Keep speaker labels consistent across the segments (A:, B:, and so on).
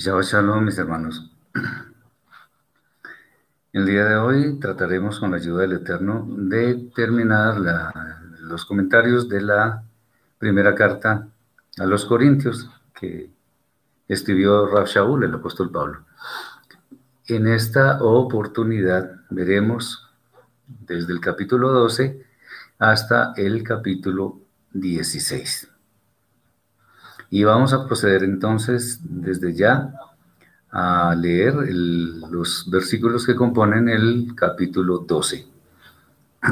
A: Shabbat Shalom, mis hermanos. El día de hoy trataremos con la ayuda del Eterno de terminar los comentarios de la primera carta a los Corintios que escribió Rab el apóstol Pablo. En esta oportunidad veremos desde el capítulo 12 hasta el capítulo 16. Y vamos a proceder entonces desde ya a leer los versículos que componen el capítulo 12.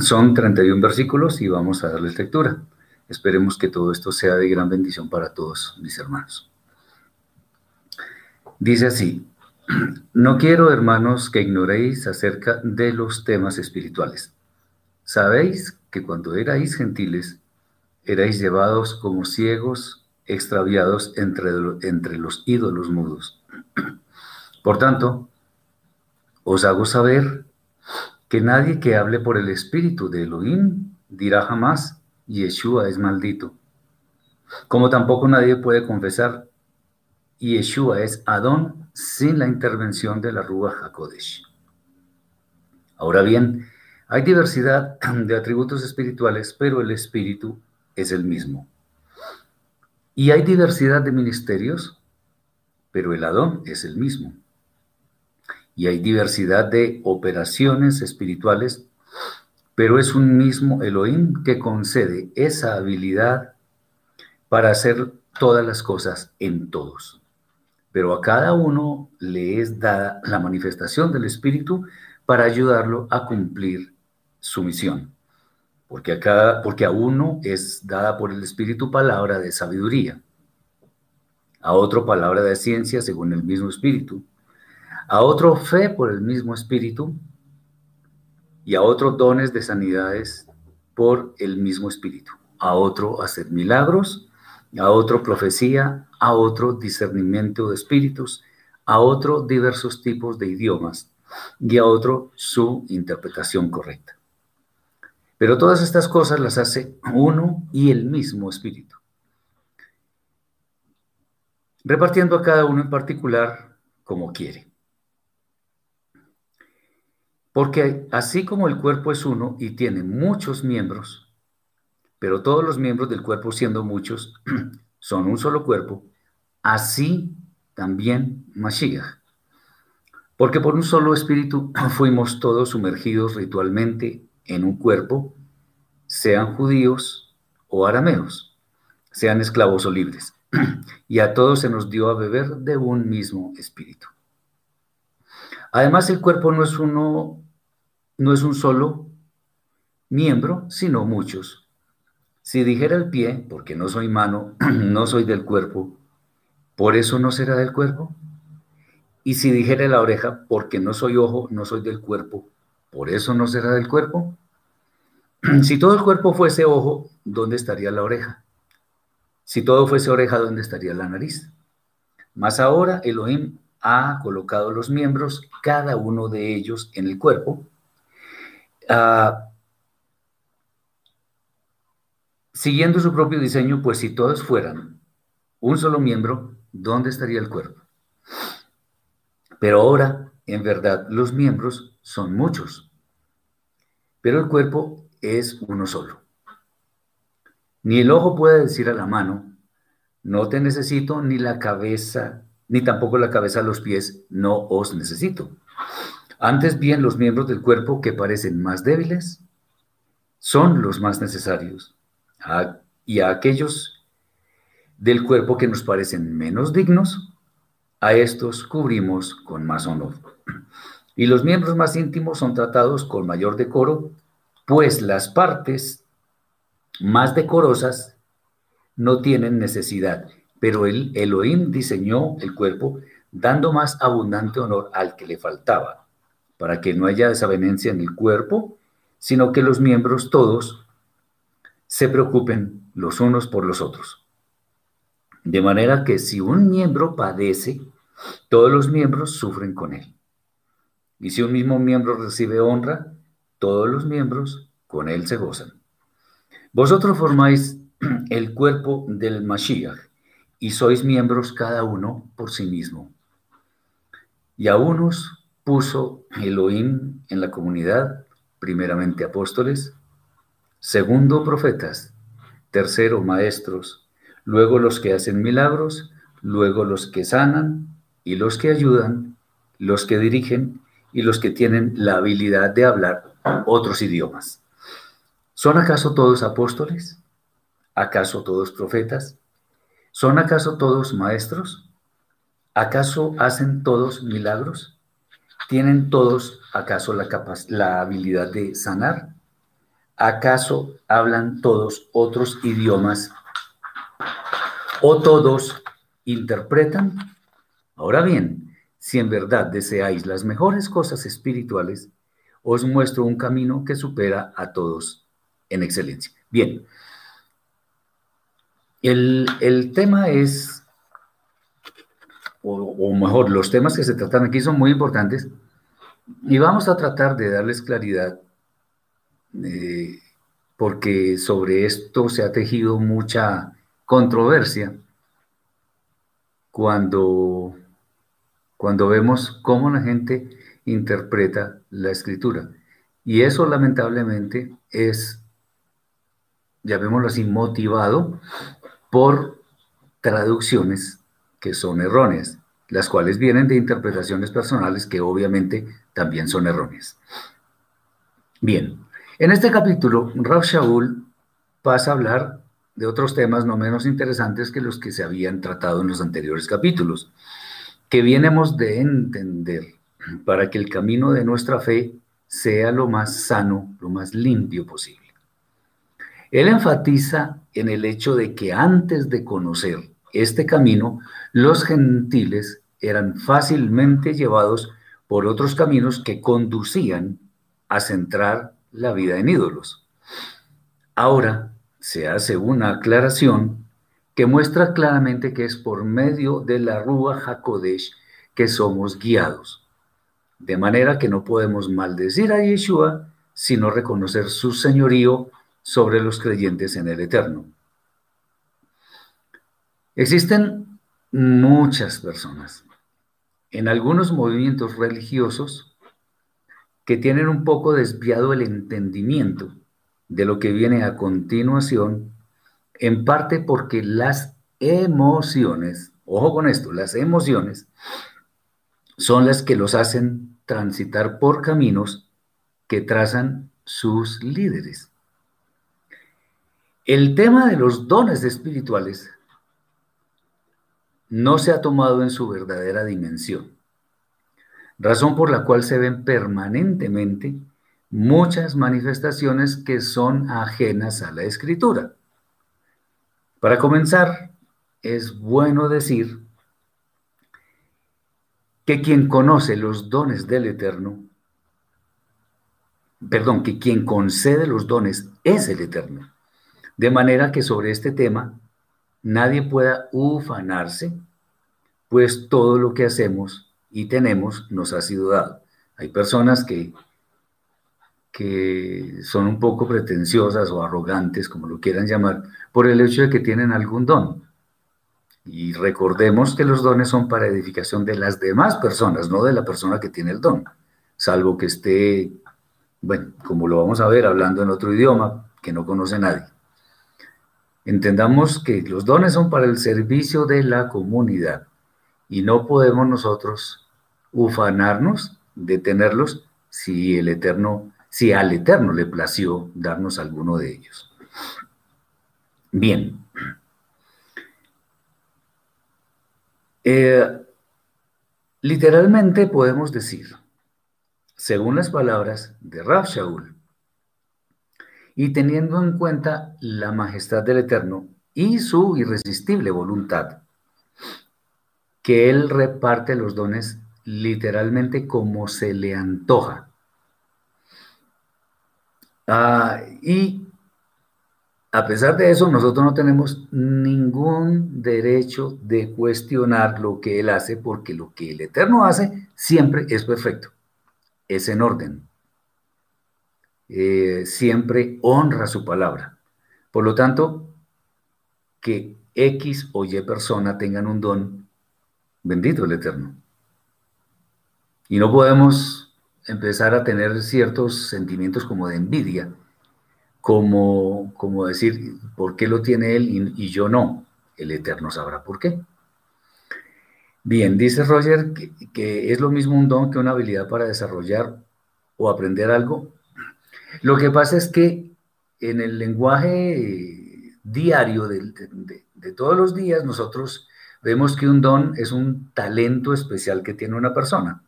A: Son 31 versículos y vamos a darles lectura. Esperemos que todo esto sea de gran bendición para todos mis hermanos. Dice así, no quiero, hermanos, que ignoréis acerca de los temas espirituales. Sabéis que cuando erais gentiles, erais llevados como ciegos extraviados entre, entre los ídolos mudos. Por tanto, os hago saber que nadie que hable por el espíritu de Elohim dirá jamás, Yeshua es maldito. Como tampoco nadie puede confesar, Yeshua es Adón sin la intervención de la Rúa HaKodesh. Ahora bien, hay diversidad de atributos espirituales, pero el espíritu es el mismo. Y hay diversidad de ministerios, pero el Adón es el mismo. Y hay diversidad de operaciones espirituales, pero es un mismo Elohim que concede esa habilidad para hacer todas las cosas en todos. Pero a cada uno le es dada la manifestación del Espíritu para ayudarlo a cumplir su misión porque a, cada, porque a uno es dada por el Espíritu palabra de sabiduría, a otro palabra de ciencia según el mismo Espíritu, a otro fe por el mismo Espíritu y a otro dones de sanidades por el mismo Espíritu, a otro hacer milagros, a otro profecía, a otro discernimiento de espíritus, a otro diversos tipos de idiomas y a otro su interpretación correcta. Pero todas estas cosas las hace uno y el mismo Espíritu, repartiendo a cada uno en particular como quiere. Porque así como el cuerpo es uno y tiene muchos miembros, pero todos los miembros del cuerpo siendo muchos son un solo cuerpo, así también Mashiach. Porque por un solo espíritu fuimos todos sumergidos ritualmente en un cuerpo, sean judíos o arameos, sean esclavos o libres. Y a todos se nos dio a beber de un mismo espíritu. Además, el cuerpo no es uno, no es un solo miembro, sino muchos. Si dijera el pie, porque no soy mano, no soy del cuerpo, por eso no será del cuerpo. Y si dijera la oreja, porque no soy ojo, no soy del cuerpo, por eso no será del cuerpo. Si todo el cuerpo fuese ojo, ¿dónde estaría la oreja? Si todo fuese oreja, ¿dónde estaría la nariz? Más ahora Elohim ha colocado los miembros, cada uno de ellos, en el cuerpo, ah, siguiendo su propio diseño, pues si todos fueran un solo miembro, ¿dónde estaría el cuerpo? Pero ahora, en verdad, los miembros son muchos, pero el cuerpo es uno solo. Ni el ojo puede decir a la mano, no te necesito, ni la cabeza, ni tampoco la cabeza a los pies, no os necesito. Antes bien, los miembros del cuerpo que parecen más débiles son los más necesarios y a aquellos del cuerpo que nos parecen menos dignos, a estos cubrimos con más honor. Y los miembros más íntimos son tratados con mayor decoro, pues las partes más decorosas no tienen necesidad, pero el Elohim diseñó el cuerpo dando más abundante honor al que le faltaba, para que no haya desavenencia en el cuerpo, sino que los miembros todos se preocupen los unos por los otros. De manera que si un miembro padece, todos los miembros sufren con él. Y si un mismo miembro recibe honra, todos los miembros con él se gozan. Vosotros formáis el cuerpo del Mashiach y sois miembros cada uno por sí mismo. Y a unos puso Elohim en la comunidad, primeramente apóstoles, segundo profetas, tercero maestros, luego los que hacen milagros, luego los que sanan y los que ayudan, los que dirigen y los que tienen la habilidad de hablar otros idiomas. ¿Son acaso todos apóstoles? ¿Acaso todos profetas? ¿Son acaso todos maestros? ¿Acaso hacen todos milagros? ¿Tienen todos acaso la, la habilidad de sanar? ¿Acaso hablan todos otros idiomas? ¿O todos interpretan? Ahora bien, si en verdad deseáis las mejores cosas espirituales, os muestro un camino que supera a todos en excelencia. Bien, el, tema es, o, mejor, los temas que se tratan aquí son muy importantes y vamos a tratar de darles claridad eh, porque sobre esto se ha tejido mucha controversia cuando, cuando vemos cómo la gente interpreta la escritura. Y eso lamentablemente es, llamémoslo así, motivado por traducciones que son erróneas, las cuales vienen de interpretaciones personales que obviamente también son erróneas. Bien, en este capítulo, Rav Shaul pasa a hablar de otros temas no menos interesantes que los que se habían tratado en los anteriores capítulos, que vienemos de entender para que el camino de nuestra fe sea lo más sano, lo más limpio posible. Él enfatiza en el hecho de que antes de conocer este camino, los gentiles eran fácilmente llevados por otros caminos que conducían a centrar la vida en ídolos. Ahora se hace una aclaración que muestra claramente que es por medio de la Rúa Hakodesh que somos guiados. De manera que no podemos maldecir a Yeshua, sino reconocer su señorío sobre los creyentes en el Eterno. Existen muchas personas en algunos movimientos religiosos que tienen un poco desviado el entendimiento de lo que viene a continuación, en parte porque las emociones, ojo con esto, las emociones son las que los hacen transitar por caminos que trazan sus líderes. El tema de los dones espirituales no se ha tomado en su verdadera dimensión razón por la cual se ven permanentemente muchas manifestaciones que son ajenas a la escritura. Para comenzar, es bueno decir que quien conoce los dones del Eterno, perdón, que quien concede los dones es el Eterno. De manera que sobre este tema nadie pueda ufanarse, pues todo lo que hacemos y tenemos nos ha sido dado. Hay personas que que son un poco pretenciosas o arrogantes, como lo quieran llamar, por el hecho de que tienen algún don. Y recordemos que los dones son para edificación de las demás personas, no de la persona que tiene el don, salvo que esté, bueno, como lo vamos a ver, hablando en otro idioma que no conoce nadie. Entendamos que los dones son para el servicio de la comunidad y no podemos nosotros ufanarnos de tenerlos si el Eterno, si al Eterno le plació darnos alguno de ellos. Bien. Eh, literalmente podemos decir, según las palabras de Rab Shaul, y teniendo en cuenta la majestad del Eterno y su irresistible voluntad, que Él reparte los dones literalmente como se le antoja. Ah, y a pesar de eso, nosotros no tenemos ningún derecho de cuestionar lo que Él hace, porque lo que el Eterno hace siempre es perfecto, es en orden. Eh, siempre honra su palabra. Por lo tanto, que X o Y persona tengan un don, bendito el Eterno. Y no podemos empezar a tener ciertos sentimientos como de envidia, como, como decir, ¿por qué lo tiene él y, yo no? El Eterno sabrá por qué. Bien, dice Roger que, que, es lo mismo un don que una habilidad para desarrollar o aprender algo. Lo que pasa es que en el lenguaje diario de, todos los días, nosotros vemos que un don es un talento especial que tiene una persona.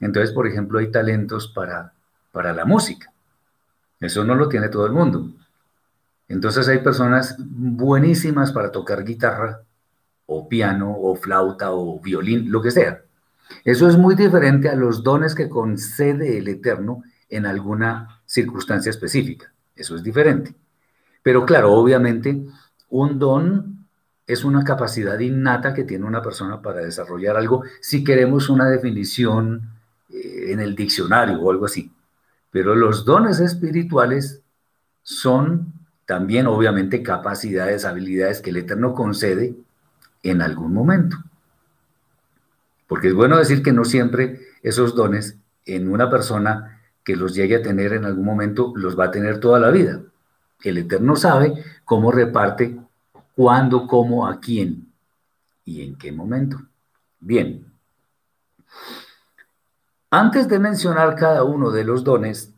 A: Entonces, por ejemplo, hay talentos para, para la música. Eso no lo tiene todo el mundo. Entonces hay personas buenísimas para tocar guitarra o piano o flauta o violín, lo que sea. Eso es muy diferente a los dones que concede el Eterno en alguna circunstancia específica. Eso es diferente. Pero claro, obviamente, un don es una capacidad innata que tiene una persona para desarrollar algo si queremos una definición en el diccionario o algo así. Pero los dones espirituales son también obviamente capacidades, habilidades que el Eterno concede en algún momento. Porque es bueno decir que no siempre esos dones en una persona que los llegue a tener en algún momento, los va a tener toda la vida. El Eterno sabe cómo reparte, cuándo, cómo, a quién y en qué momento. Bien. Antes de mencionar cada uno de los dones,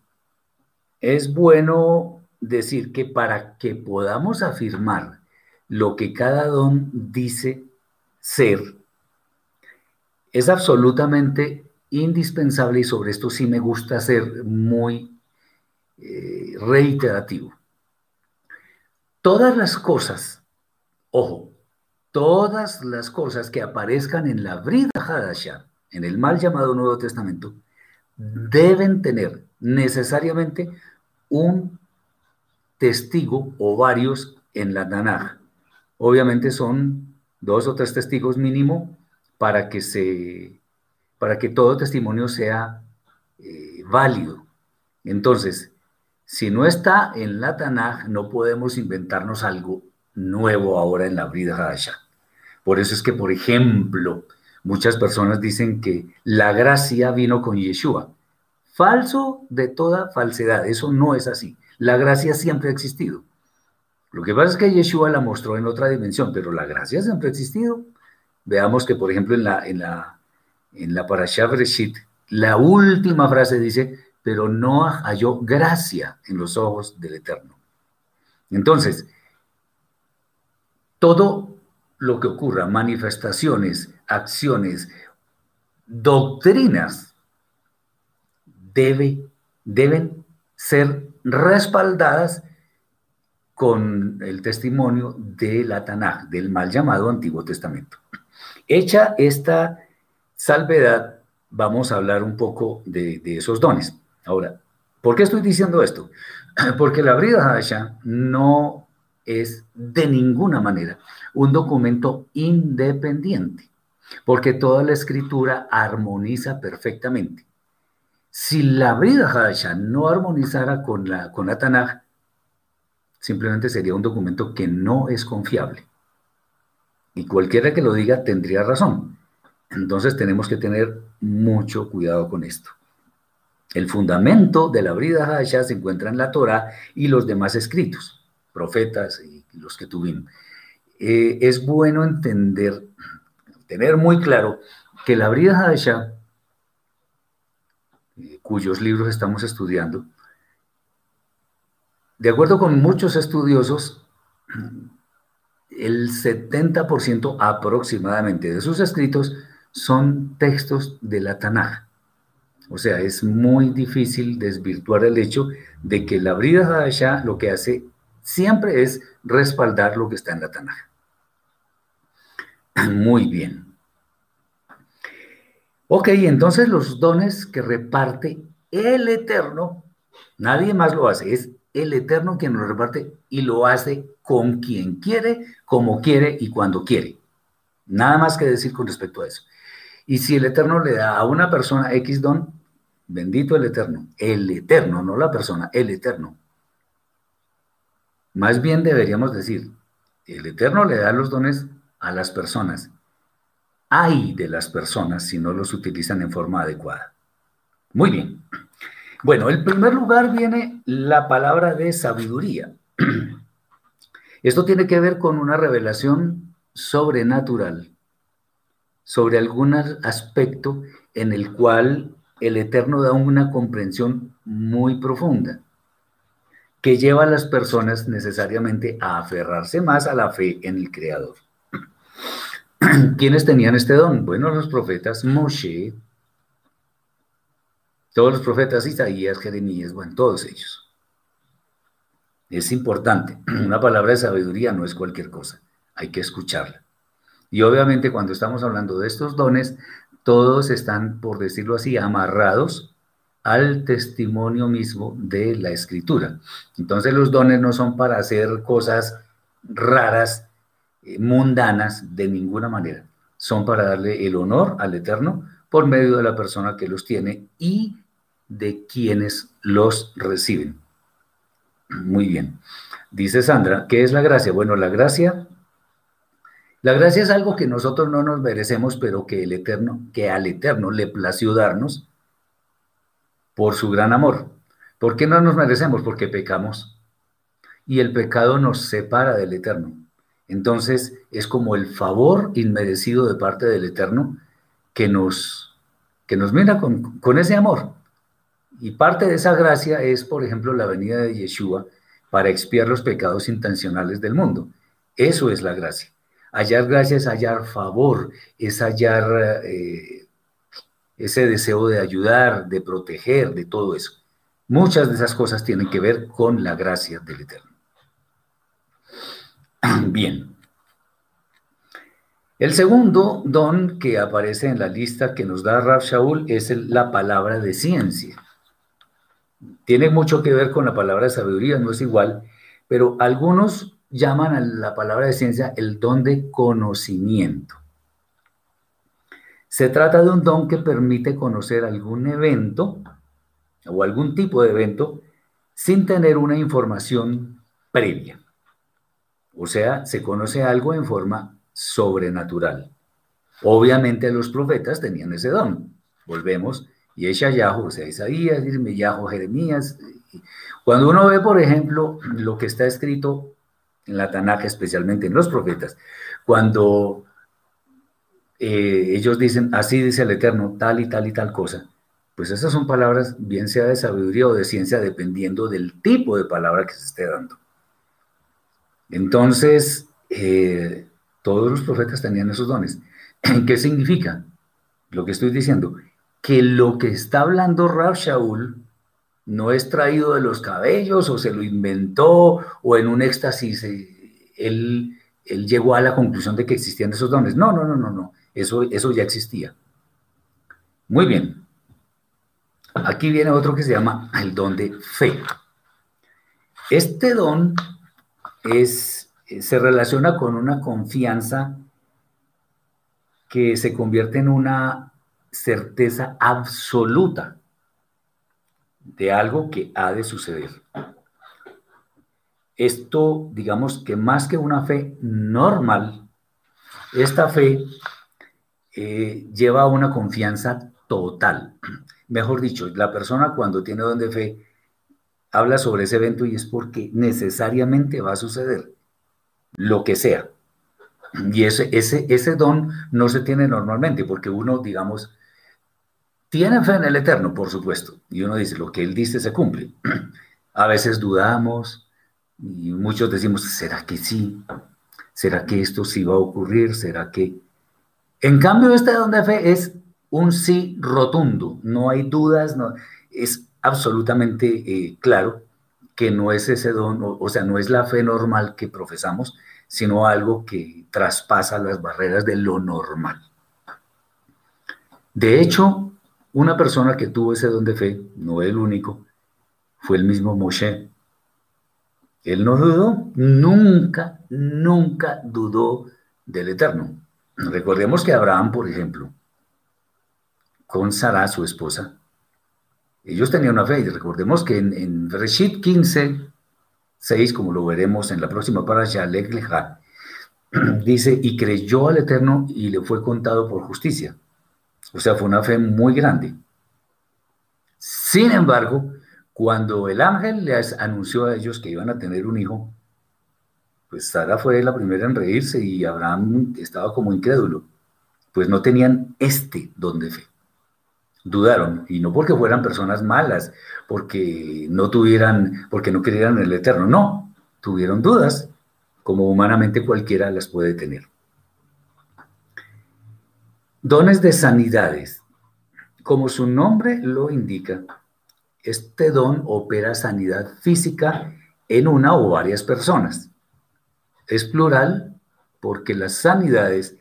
A: es bueno decir que para que podamos afirmar lo que cada don dice ser, es absolutamente indispensable y sobre esto sí me gusta ser muy eh, reiterativo. Todas las cosas, ojo, todas las cosas que aparezcan en la Brida Hadasha, en el mal llamado Nuevo Testamento, deben tener necesariamente un testigo o varios en la Tanaj. Obviamente son dos o tres testigos mínimo para que se para que todo testimonio sea eh, válido. Entonces, si no está en la Tanaj, no podemos inventarnos algo nuevo ahora en la Brida Hadasha. Por eso es que, por ejemplo, muchas personas dicen que la gracia vino con Yeshua. Falso de toda falsedad, eso no es así. La gracia siempre ha existido. Lo que pasa es que Yeshua la mostró en otra dimensión, pero la gracia siempre ha existido. Veamos que, por ejemplo, en la, en la en la la última frase dice, pero no halló gracia en los ojos del Eterno. Entonces, todo lo que ocurra, manifestaciones, acciones, doctrinas, debe, deben ser respaldadas con el testimonio de la Tanaj, del mal llamado Antiguo Testamento. Hecha esta salvedad, vamos a hablar un poco de, esos dones. Ahora, ¿por qué estoy diciendo esto? Porque la Brida Hasha no es de ninguna manera un documento independiente, porque toda la escritura armoniza perfectamente. Si la Brida Hadasha no armonizara con la, con la Tanaj, simplemente sería un documento que no es confiable. Y cualquiera que lo diga tendría razón. Entonces tenemos que tener mucho cuidado con esto. El fundamento de la Brida Hadasha se encuentra en la Torah y los demás escritos, profetas y los que tuvimos. Eh, es bueno entender, tener muy claro que la Brida Hadasha, eh, cuyos libros estamos estudiando, de acuerdo con muchos estudiosos, el 70% aproximadamente de sus escritos son textos de la Tanaj. O sea, es muy difícil desvirtuar el hecho de que la Brida Hadasha lo que hace siempre es respaldar lo que está en la Tanaj. Muy bien. Ok, entonces los dones que reparte el Eterno, nadie más lo hace, es el Eterno quien lo reparte y lo hace con quien quiere, como quiere y cuando quiere. Nada más que decir con respecto a eso. Y si el Eterno le da a una persona X don, bendito el Eterno, el Eterno, no la persona, el Eterno. Más bien deberíamos decir, el Eterno le da los dones a las personas. Hay de las personas si no los utilizan en forma adecuada. Muy bien. Bueno, en primer lugar viene la palabra de sabiduría. Esto tiene que ver con una revelación sobrenatural sobre algún aspecto en el cual el Eterno da una comprensión muy profunda que lleva a las personas necesariamente a aferrarse más a la fe en el Creador. ¿Quiénes tenían este don? Bueno, los profetas Moshe, todos los profetas Isaías, Jeremías, bueno, todos ellos. Es importante, una palabra de sabiduría no es cualquier cosa, hay que escucharla. Y obviamente cuando estamos hablando de estos dones, todos están, por decirlo así, amarrados al testimonio mismo de la escritura. Entonces los dones no son para hacer cosas raras, mundanas, de ninguna manera. Son para darle el honor al Eterno por medio de la persona que los tiene y de quienes los reciben. Muy bien. Dice Sandra, ¿qué es la gracia? Bueno, la gracia, la gracia es algo que nosotros no nos merecemos, pero que el Eterno, que al Eterno le plació darnos por su gran amor. ¿Por qué no nos merecemos? Porque pecamos. Y el pecado nos separa del Eterno. Entonces es como el favor inmerecido de parte del Eterno que nos, que nos mira con, con ese amor. Y parte de esa gracia es, por ejemplo, la venida de Yeshua para expiar los pecados intencionales del mundo. Eso es la gracia. Hallar gracia es hallar favor, es hallar eh, ese deseo de ayudar, de proteger, de todo eso. Muchas de esas cosas tienen que ver con la gracia del Eterno. Bien. El segundo don que aparece en la lista que nos da Rab Shaul es la palabra de ciencia tiene mucho que ver con la palabra sabiduría, no es igual, pero algunos llaman a la palabra de ciencia el don de conocimiento. Se trata de un don que permite conocer algún evento o algún tipo de evento sin tener una información previa. O sea, se conoce algo en forma sobrenatural. Obviamente los profetas tenían ese don. Volvemos y Yahoo, o sea, Isaías, Yahoo, Jeremías. Cuando uno ve, por ejemplo, lo que está escrito en la Tanakh, especialmente en los profetas, cuando eh, ellos dicen, así dice el Eterno, tal y tal y tal cosa, pues esas son palabras, bien sea de sabiduría o de ciencia, dependiendo del tipo de palabra que se esté dando. Entonces, eh, todos los profetas tenían esos dones. ¿Qué significa? Lo que estoy diciendo, que lo que está hablando Rab Shaul no es traído de los cabellos o se lo inventó o en un éxtasis eh, él, él, llegó a la conclusión de que existían esos dones. No, no, no, no, no. Eso, eso ya existía. Muy bien. Aquí viene otro que se llama el don de fe. Este don es, se relaciona con una confianza que se convierte en una certeza absoluta. de algo que ha de suceder. Esto, digamos que más que una fe normal, esta fe eh, lleva a una confianza total. Mejor dicho, la persona cuando tiene don de fe habla sobre ese evento y es porque necesariamente va a suceder, lo que sea. Y ese, ese, ese don no se tiene normalmente, porque uno, digamos, tiene fe en el Eterno, por supuesto, y uno dice, lo que Él dice se cumple. A veces dudamos y muchos decimos, ¿será que sí? ¿Será que esto sí va a ocurrir? ¿Será que...? En cambio, este don de fe es un sí rotundo, no hay dudas, no, es absolutamente eh, claro que no es ese don, o, sea, no es la fe normal que profesamos, sino algo que traspasa las barreras de lo normal. De hecho, una persona que tuvo ese don de fe, no el único, fue el mismo Moshe. Él no dudó, nunca, nunca dudó del Eterno. Recordemos que Abraham, por ejemplo, con Sara, su esposa, ellos tenían una fe, y recordemos que en, Reshit 15, 6, como lo veremos en la próxima parasha, Lecha, dice, y creyó al Eterno y le fue contado por justicia. O sea, fue una fe muy grande. Sin embargo, cuando el ángel les anunció a ellos que iban a tener un hijo, pues Sara fue la primera en reírse y Abraham estaba como incrédulo, pues no tenían este don de fe dudaron, y no porque fueran personas malas, porque no tuvieran, porque no creyeran en el Eterno, no, tuvieron dudas, como humanamente cualquiera las puede tener. Dones de sanidades. Como su nombre lo indica, este don opera sanidad física en una o varias personas. Es plural porque las sanidades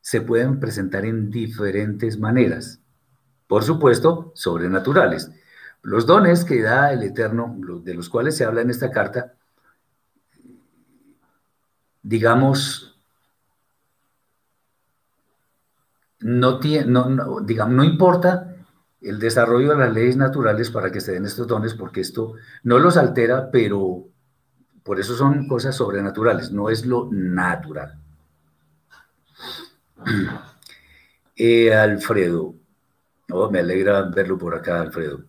A: se pueden presentar en diferentes maneras por supuesto, sobrenaturales. Los dones que da el Eterno, de los cuales se habla en esta carta, digamos, no, digamos, no importa el desarrollo de las leyes naturales para que se den estos dones, porque esto no los altera, pero por eso son cosas sobrenaturales, no es lo natural. Eh, Alfredo, Oh, me alegra verlo por acá, Alfredo.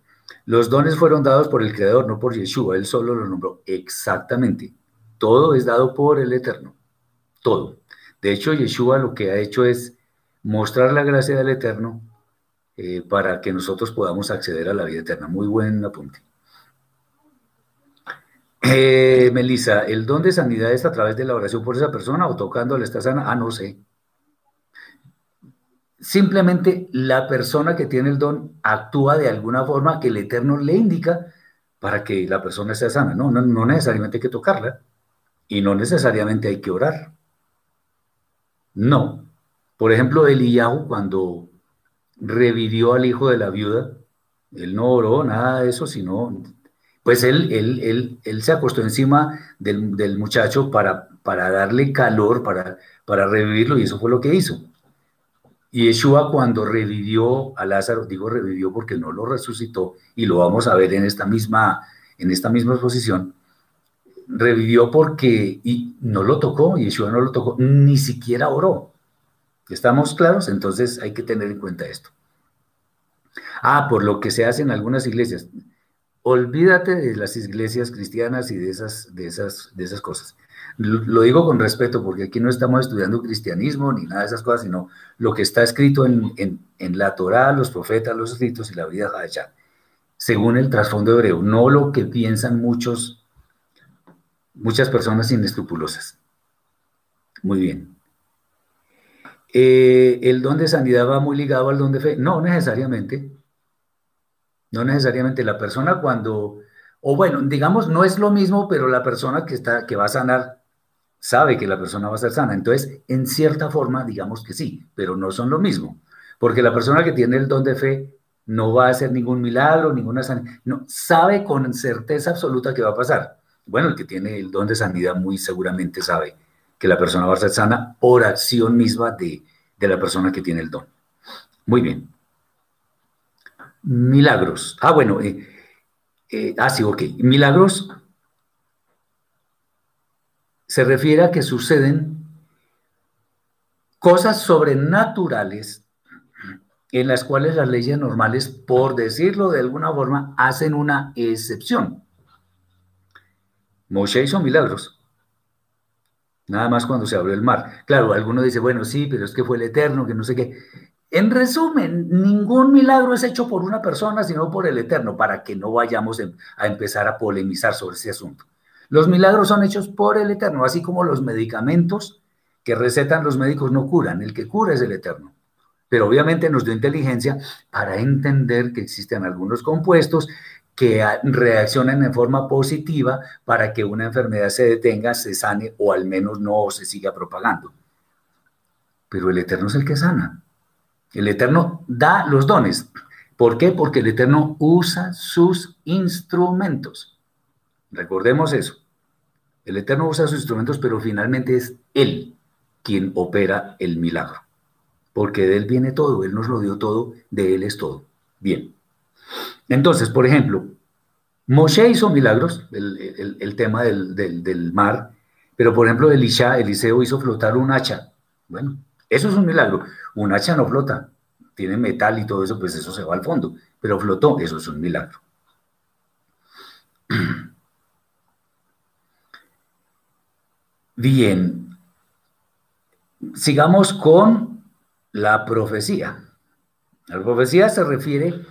A: Los dones fueron dados por el Creador, no por Yeshua. Él solo los nombró. Exactamente. Todo es dado por el Eterno. Todo. De hecho, Yeshua lo que ha hecho es mostrar la gracia del Eterno eh, para que nosotros podamos acceder a la vida eterna. Muy buen apunte. Eh, Melissa, ¿el don de sanidad es a través de la oración por esa persona o tocándole esta sana? Ah, no sé simplemente la persona que tiene el don actúa de alguna forma que el Eterno le indica para que la persona sea sana. No, no, necesariamente hay que tocarla y no necesariamente hay que orar. No. Por ejemplo, Eliyahu cuando revivió al hijo de la viuda, él no oró nada de eso, sino, pues él, él, él, se acostó encima del, muchacho para, para darle calor, para, para revivirlo, y eso fue lo que hizo. Y Yeshua cuando revivió a Lázaro, digo revivió porque no lo resucitó, y lo vamos a ver en esta misma, en esta misma exposición, revivió porque y no lo tocó, Yeshua no lo tocó, ni siquiera oró. ¿Estamos claros? Entonces hay que tener en cuenta esto. Ah, por lo que se hace en algunas iglesias. Olvídate de las iglesias cristianas y de esas, de esas, de esas cosas. Lo digo con respeto porque aquí no estamos estudiando cristianismo ni nada de esas cosas, sino lo que está escrito en, la Torá, los profetas, los escritos y la vida de allá, según el trasfondo hebreo, no lo que piensan muchos, muchas personas inescrupulosas. Muy bien. Eh, ¿El don de sanidad va muy ligado al don de fe? No necesariamente. No necesariamente. La persona cuando, o bueno, digamos, no es lo mismo, pero la persona que, está, que va a sanar sabe que la persona va a ser sana. Entonces, en cierta forma, digamos que sí, pero no son lo mismo. Porque la persona que tiene el don de fe no va a hacer ningún milagro, ninguna sanidad. No, sabe con certeza absoluta que va a pasar. Bueno, el que tiene el don de sanidad muy seguramente sabe que la persona va a ser sana por acción misma de, la persona que tiene el don. Muy bien. Milagros. Ah, bueno, eh, Eh, ah, sí, ok. Milagros se refiere a que suceden cosas sobrenaturales en las cuales las leyes normales, por decirlo de alguna forma, hacen una excepción. Moshe hizo milagros. Nada más cuando se abrió el mar. Claro, alguno dice, bueno, sí, pero es que fue el Eterno, que no sé qué. En resumen, ningún milagro es hecho por una persona, sino por el Eterno, para que no vayamos a empezar a polemizar sobre ese asunto. Los milagros son hechos por el Eterno, así como los medicamentos que recetan los médicos no curan, el que cura es el Eterno. Pero obviamente nos dio inteligencia para entender que existen algunos compuestos que reaccionan en forma positiva para que una enfermedad se detenga, se sane o al menos no se siga propagando. Pero el Eterno es el que sana. El Eterno da los dones. ¿Por qué? Porque el Eterno usa sus instrumentos. Recordemos eso. El Eterno usa sus instrumentos, pero finalmente es Él quien opera el milagro. Porque de Él viene todo, Él nos lo dio todo, de Él es todo. Bien. Entonces, por ejemplo, Moshe hizo milagros, el, tema del, del, mar, pero por ejemplo, Elisha, Eliseo hizo flotar un hacha. Bueno, eso es un milagro. Un hacha no flota, tiene metal y todo eso, pues eso se va al fondo, pero flotó, eso es un milagro. Bien, sigamos con la profecía. La profecía se refiere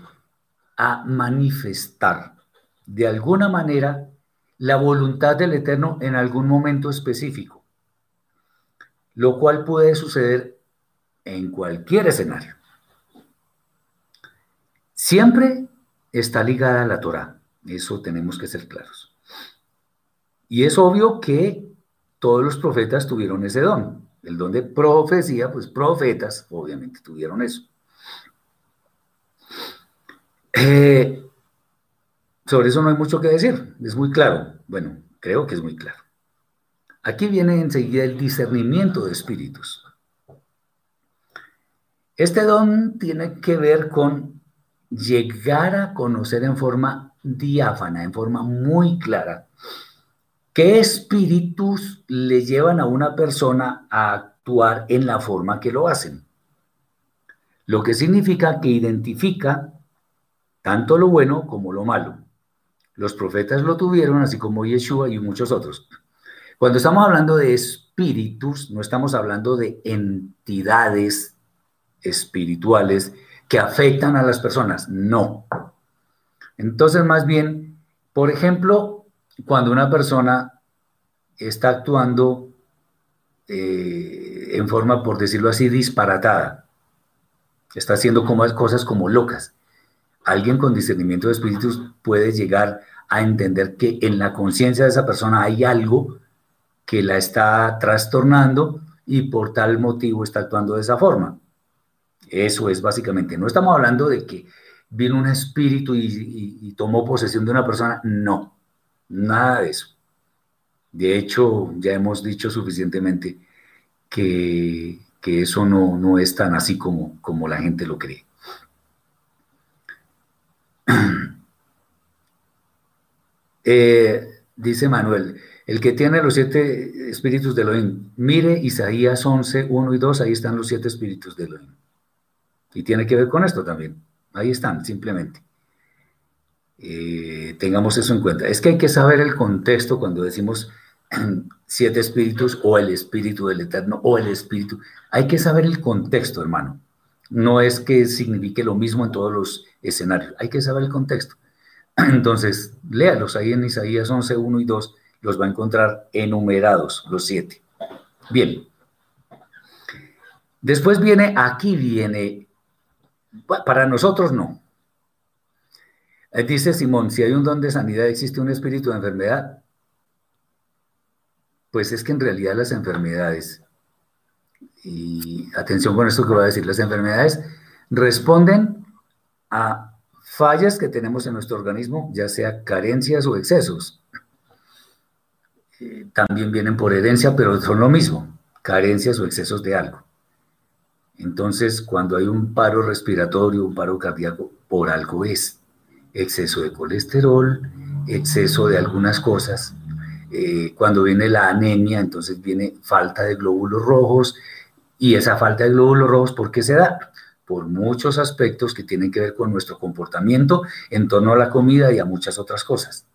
A: a manifestar de alguna manera la voluntad del Eterno en algún momento específico, lo cual puede suceder en cualquier escenario. Siempre está ligada a la Torah, eso tenemos que ser claros. Y es obvio que todos los profetas tuvieron ese don, el don de profecía, pues profetas obviamente tuvieron eso. Eh, sobre eso no hay mucho que decir, es muy claro. Bueno, creo que es muy claro. Aquí viene enseguida el discernimiento de espíritus. Este don tiene que ver con llegar a conocer en forma diáfana, en forma muy clara, qué espíritus le llevan a una persona a actuar en la forma que lo hacen. Lo que significa que identifica tanto lo bueno como lo malo. Los profetas lo tuvieron, así como Yeshua y muchos otros. Cuando estamos hablando de espíritus, no estamos hablando de entidades espirituales que afectan a las personas. No. Entonces, más bien, por ejemplo, cuando una persona está actuando eh, en forma, por decirlo así, disparatada, está haciendo como, cosas como locas, alguien con discernimiento de espíritus puede llegar a entender que en la conciencia de esa persona hay algo que la está trastornando y por tal motivo está actuando de esa forma. Eso es básicamente. No estamos hablando de que vino un espíritu y, tomó posesión de una persona. No, nada de eso. De hecho, ya hemos dicho suficientemente que, eso no, no, es tan así como, como la gente lo cree. Eh, dice Manuel, el que tiene los siete espíritus de Elohim, mire Isaías 11, 1 y 2, ahí están los siete espíritus de Elohim. Y tiene que ver con esto también. Ahí están, simplemente. Eh, tengamos eso en cuenta. Es que hay que saber el contexto cuando decimos siete espíritus o el espíritu del eterno o el espíritu. Hay que saber el contexto, hermano. No es que signifique lo mismo en todos los escenarios. Hay que saber el contexto. Entonces, léalos ahí en Isaías 11, 1 y 2. Los va a encontrar enumerados, los siete. Bien. Después viene, aquí viene para nosotros no. Eh, dice Simón, si hay un don de sanidad, existe un espíritu de enfermedad. Pues es que en realidad las enfermedades, y atención con esto que voy a decir, las enfermedades responden a fallas que tenemos en nuestro organismo, ya sea carencias o excesos. Eh, también vienen por herencia, pero son lo mismo, carencias o excesos de algo. Entonces, cuando hay un paro respiratorio, un paro cardíaco, por algo es. Exceso de colesterol, exceso de algunas cosas. Eh, cuando viene la anemia, entonces viene falta de glóbulos rojos. Y esa falta de glóbulos rojos, ¿por qué se da? Por muchos aspectos que tienen que ver con nuestro comportamiento en torno a la comida y a muchas otras cosas.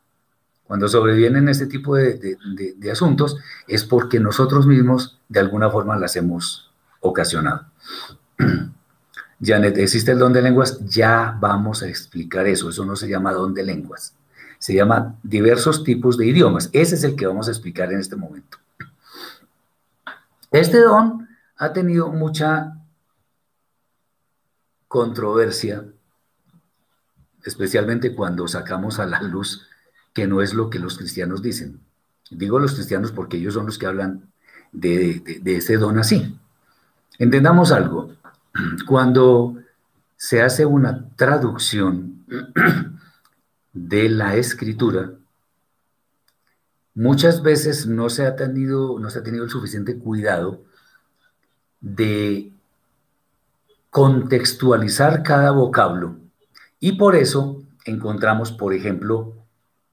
A: Cuando sobrevienen este tipo de, de asuntos es porque nosotros mismos de alguna forma las hemos ocasionado. Janet, ¿existe el don de lenguas? Ya vamos a explicar eso. Eso no se llama don de lenguas. Se llama diversos tipos de idiomas. Ese es el que vamos a explicar en este momento. Este don ha tenido mucha controversia, especialmente cuando sacamos a la luz que no es lo que los cristianos dicen. Digo los cristianos porque ellos son los que hablan de, de ese don así. Entendamos algo, cuando se hace una traducción de la escritura, muchas veces no se ha tenido, no se ha tenido el suficiente cuidado de contextualizar cada vocablo y por eso encontramos, por ejemplo,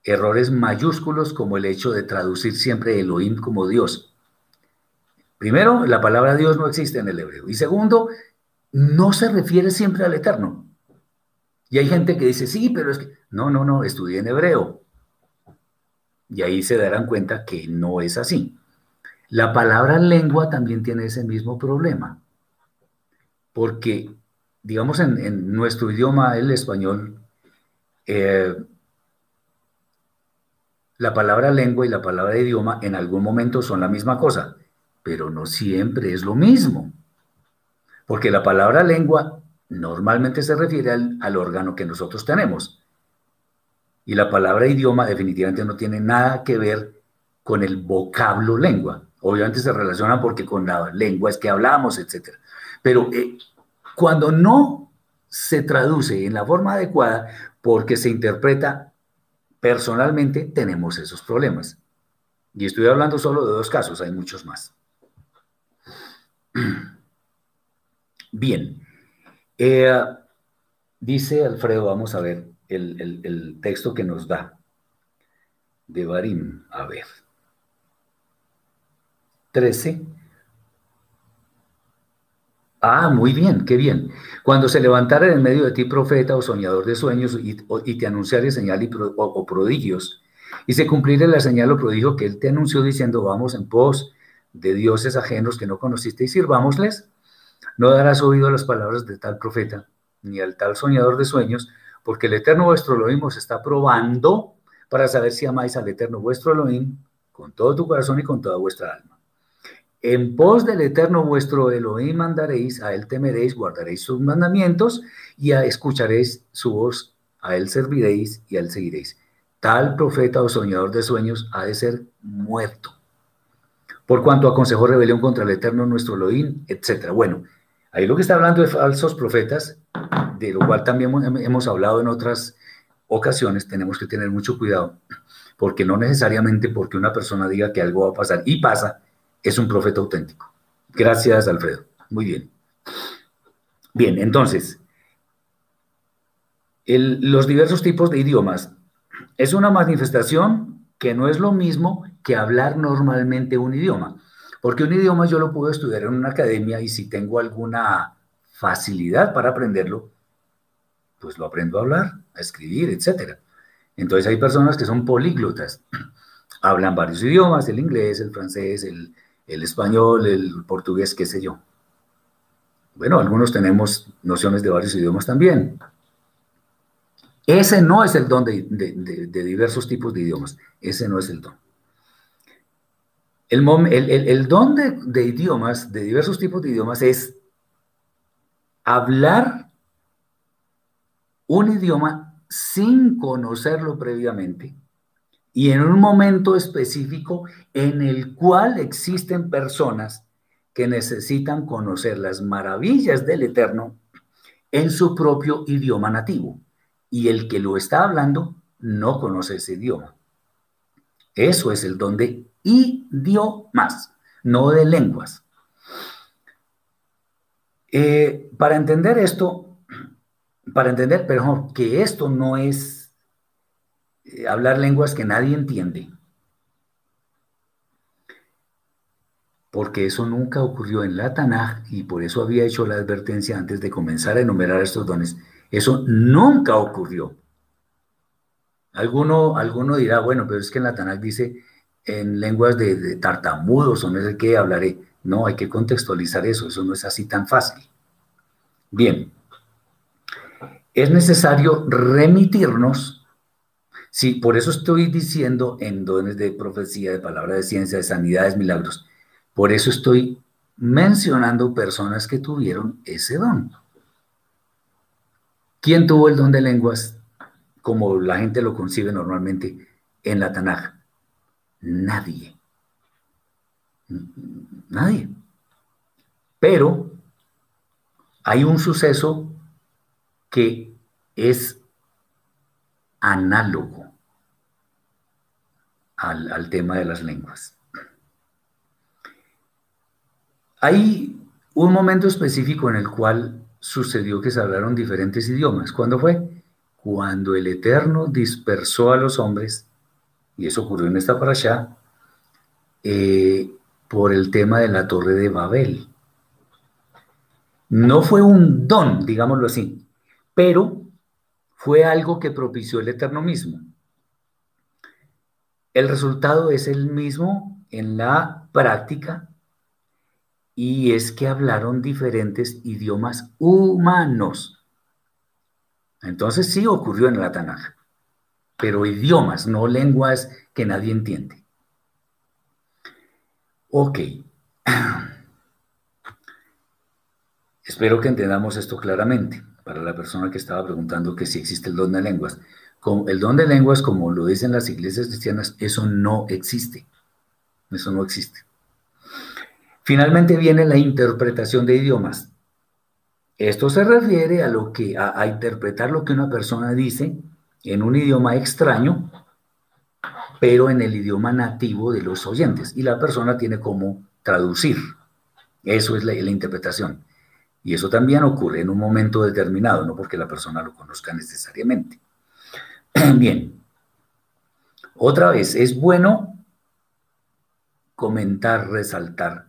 A: errores mayúsculos como el hecho de traducir siempre Elohim como Dios. Primero, la palabra Dios no existe en el hebreo. Y segundo, no se refiere siempre al eterno. Y hay gente que dice, sí, pero es que, no, no, no, estudié en hebreo. Y ahí se darán cuenta que no es así. La palabra lengua también tiene ese mismo problema. Porque, digamos, en, nuestro idioma, el español, eh, la palabra lengua y la palabra idioma en algún momento son la misma cosa, pero no siempre es lo mismo. Porque la palabra lengua normalmente se refiere al, órgano que nosotros tenemos. Y la palabra idioma definitivamente no tiene nada que ver con el vocablo lengua. Obviamente se relaciona porque con la lengua es que hablamos, etc. Pero eh, cuando no se traduce en la forma adecuada porque se interpreta personalmente, tenemos esos problemas. Y estoy hablando solo de dos casos, hay muchos más. Bien, eh, dice Alfredo, vamos a ver el, texto que nos da de Barim, a ver. 13. Ah, muy bien, qué bien. Cuando se levantara en medio de ti profeta o soñador de sueños y, te anunciare señal y o, prodigios, y se cumpliera la señal o prodigio que él te anunció diciendo, vamos en pos de dioses ajenos que no conociste y sirvámosles, no darás oído a las palabras de tal profeta, ni al tal soñador de sueños, porque el Eterno vuestro Elohim se está probando para saber si amáis al Eterno vuestro Elohim con todo tu corazón y con toda vuestra alma. En pos del Eterno vuestro Elohim andaréis, a él temeréis, guardaréis sus mandamientos y escucharéis su voz, a él serviréis y a él seguiréis. Tal profeta o soñador de sueños ha de ser muerto. Por cuanto aconsejó rebelión contra el Eterno nuestro Elohim, etc. Bueno, Ahí lo que está hablando de falsos profetas, de lo cual también hemos hablado en otras ocasiones, tenemos que tener mucho cuidado, porque no necesariamente porque una persona diga que algo va a pasar y pasa, es un profeta auténtico. Gracias, Alfredo. Muy bien. Bien, entonces, los diversos tipos de idiomas es una manifestación que no es lo mismo que hablar normalmente un idioma. Porque un idioma yo lo puedo estudiar en una academia y si tengo alguna facilidad para aprenderlo, pues lo aprendo a hablar, a escribir, etc. Entonces hay personas que son políglotas, hablan varios idiomas, el inglés, el francés, el, español, el portugués, qué sé yo. Bueno, algunos tenemos nociones de varios idiomas también. Ese no es el don de diversos tipos de idiomas, ese no es el don. El, don de, idiomas, de diversos tipos de idiomas, es hablar un idioma sin conocerlo previamente y en un momento específico en el cual existen personas que necesitan conocer las maravillas del Eterno en su propio idioma nativo. Y el que lo está hablando no conoce ese idioma. Eso es el don de idiomas, no de lenguas. Eh, para entender esto, para entender, perdón, que esto no es eh, hablar lenguas que nadie entiende. Porque eso nunca ocurrió en la Tanaj y por eso había hecho la advertencia antes de comenzar a enumerar estos dones. Eso nunca ocurrió. Alguno, alguno dirá, bueno, pero es que en la Tanaj dice en lenguas de, tartamudos o no sé qué hablaré. No, hay que contextualizar eso, eso no es así tan fácil. Bien, es necesario remitirnos, sí, por eso estoy diciendo en dones de profecía, de palabra de ciencia, de sanidades, milagros, por eso estoy mencionando personas que tuvieron ese don. ¿Quién tuvo el don de lenguas como la gente lo concibe normalmente en la Tanaj? Nadie. Nadie. Pero hay un suceso que es análogo al, tema de las lenguas. Hay un momento específico en el cual sucedió que se hablaron diferentes idiomas. ¿Cuándo fue? Cuando el Eterno dispersó a los hombres, y eso ocurrió en esta parasha, eh, por el tema de la torre de Babel. No fue un don, digámoslo así, pero fue algo que propició el Eterno mismo. El resultado es el mismo en la práctica y es que hablaron diferentes idiomas humanos. Entonces sí ocurrió en la Tanaj, pero idiomas, no lenguas que nadie entiende. Ok. Espero que entendamos esto claramente para la persona que estaba preguntando que si existe el don de lenguas. el don de lenguas, como lo dicen las iglesias cristianas, eso no existe. Eso no existe. Finalmente viene la interpretación de idiomas. Esto se refiere a lo que a interpretar lo que una persona dice en un idioma extraño pero en el idioma nativo de los oyentes. Y la persona tiene como traducir. Eso es la, interpretación. Y eso también ocurre en un momento determinado, no porque la persona lo conozca necesariamente. Bien. Otra vez, es bueno comentar, resaltar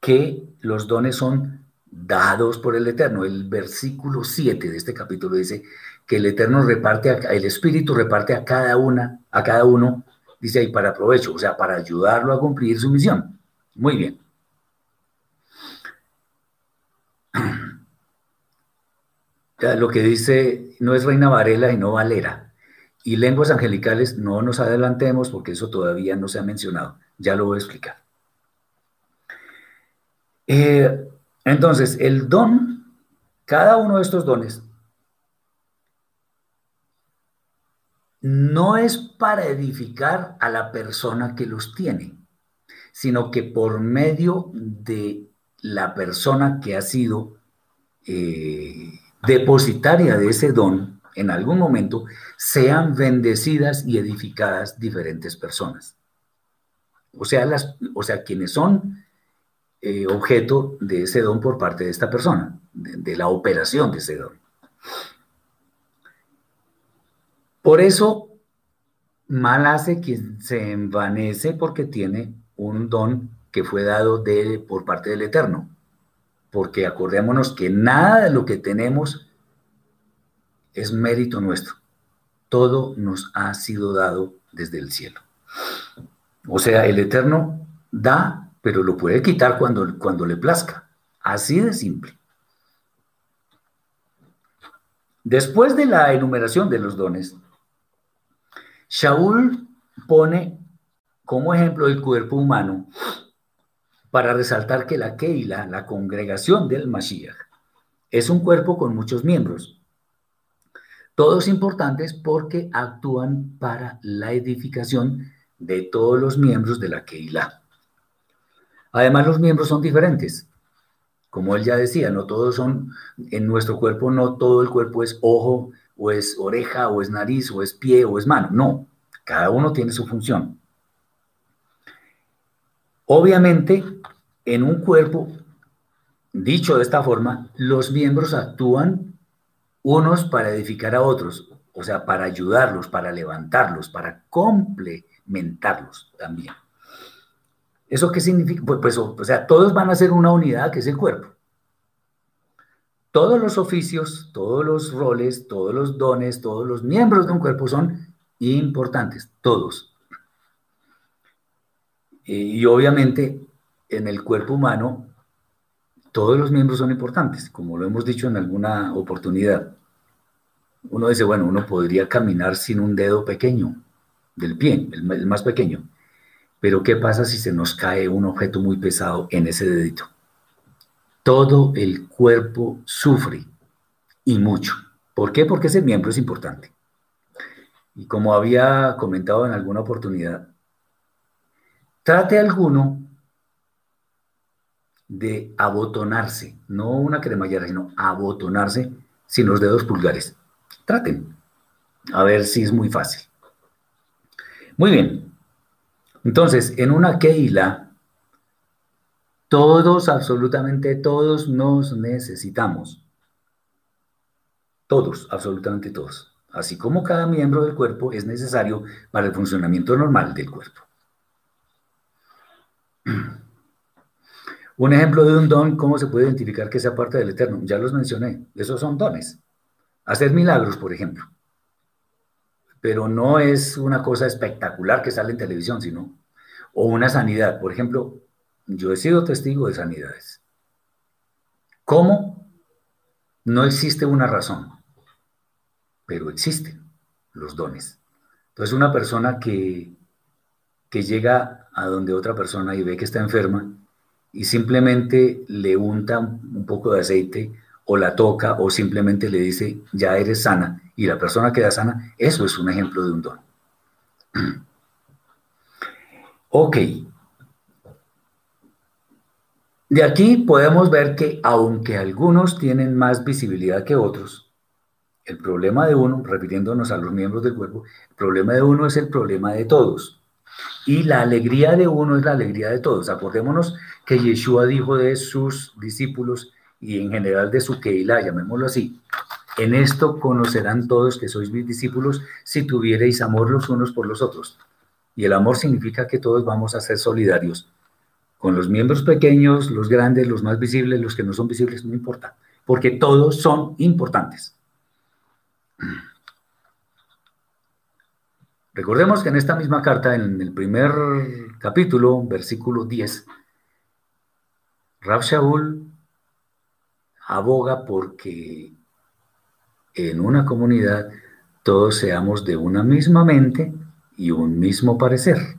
A: que los dones son dados por el Eterno. El versículo 7 de este capítulo dice que el Eterno reparte, el Espíritu reparte a cada una, a cada uno dice ahí para provecho, o sea, para ayudarlo a cumplir su misión. Muy bien. Lo que dice no es Reina Varela y no Valera. Y lenguas angelicales no nos adelantemos porque eso todavía no se ha mencionado. Ya lo voy a explicar. Eh, entonces, el don, cada uno de estos dones no es para edificar a la persona que los tiene, sino que por medio de la persona que ha sido eh, depositaria de ese don en algún momento, sean bendecidas y edificadas diferentes personas. O sea, las, o sea quienes son eh, objeto de ese don por parte de esta persona, de la operación de ese don. Por eso, mal hace quien se envanece porque tiene un don que fue dado de, por parte del Eterno. Porque acordémonos que nada de lo que tenemos es mérito nuestro. Todo nos ha sido dado desde el cielo. O sea, el Eterno da, pero lo puede quitar cuando, cuando le plazca. Así de simple. Después de la enumeración de los dones, Shaul pone como ejemplo el cuerpo humano para resaltar que la Keila, la congregación del Mashiach, es un cuerpo con muchos miembros, todos importantes porque actúan para la edificación de todos los miembros de la Keila. Además, los miembros son diferentes. Como él ya decía, no todos son, en nuestro cuerpo no todo el cuerpo es ojo, o es oreja, o es nariz, o es pie, o es mano. No, cada uno tiene su función. Obviamente, en un cuerpo, dicho de esta forma, los miembros actúan unos para edificar a otros, o sea, para ayudarlos, para levantarlos, para complementarlos también. ¿Eso qué significa? Pues, pues, o sea, todos van a ser una unidad que es el cuerpo. Todos los oficios, todos los roles, todos los dones, todos los miembros de un cuerpo son importantes, todos. Y obviamente en el cuerpo humano todos los miembros son importantes, como lo hemos dicho en alguna oportunidad. Uno dice, bueno, uno podría caminar sin un dedo pequeño del pie, el más pequeño. Pero ¿qué pasa si se nos cae un objeto muy pesado en ese dedito? Todo el cuerpo sufre y mucho. ¿Por qué? Porque ese miembro es importante. Y como había comentado en alguna oportunidad, trate alguno de abotonarse, no una cremallera, sino abotonarse sin los dedos pulgares. Traten, a ver si es muy fácil. Muy bien, entonces, en una Keila, todos, absolutamente todos nos necesitamos. Todos, absolutamente todos. Así como cada miembro del cuerpo es necesario para el funcionamiento normal del cuerpo. Un ejemplo de un don, ¿cómo se puede identificar que sea parte del Eterno? Ya los mencioné, esos son dones. Hacer milagros, por ejemplo. Pero no es una cosa espectacular que sale en televisión, sino o una sanidad. Por ejemplo, yo he sido testigo de sanidades. ¿Cómo? No existe una razón, pero existen los dones. Entonces, una persona que, que llega a donde otra persona y ve que está enferma y simplemente le unta un poco de aceite o la toca o simplemente le dice, ya eres sana, y la persona queda sana, eso es un ejemplo de un don. Ok. De aquí podemos ver que aunque algunos tienen más visibilidad que otros, el problema de uno, refiriéndonos a los miembros del cuerpo, el problema de uno es el problema de todos. Y la alegría de uno es la alegría de todos. Acordémonos que Yeshua dijo de sus discípulos y en general de su Keilah, llamémoslo así, en esto conocerán todos que sois mis discípulos si tuviereis amor los unos por los otros. Y el amor significa que todos vamos a ser solidarios. Con los miembros pequeños, los grandes, los más visibles, los que no son visibles, no importa. Porque todos son importantes. Recordemos que en esta misma carta, en el primer capítulo, versículo 10, Rab Shaul aboga porque en una comunidad todos seamos de una misma mente y un mismo parecer.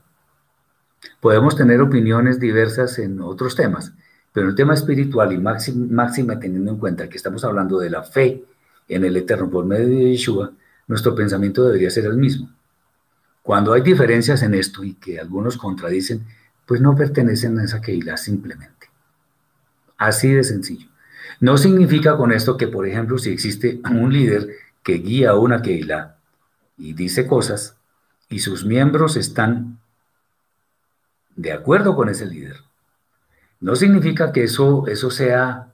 A: Podemos tener opiniones diversas en otros temas, pero en el tema espiritual y máxima, teniendo en cuenta que estamos hablando de la fe en el Eterno por medio de Yeshua, nuestro pensamiento debería ser el mismo. Cuando hay diferencias en esto y que algunos contradicen, pues no pertenecen a esa Keilah simplemente. Así de sencillo. No significa con esto que, por ejemplo, si existe un líder que guía una Keilah y dice cosas, y sus miembros están de acuerdo con ese líder. No significa que eso, eso sea,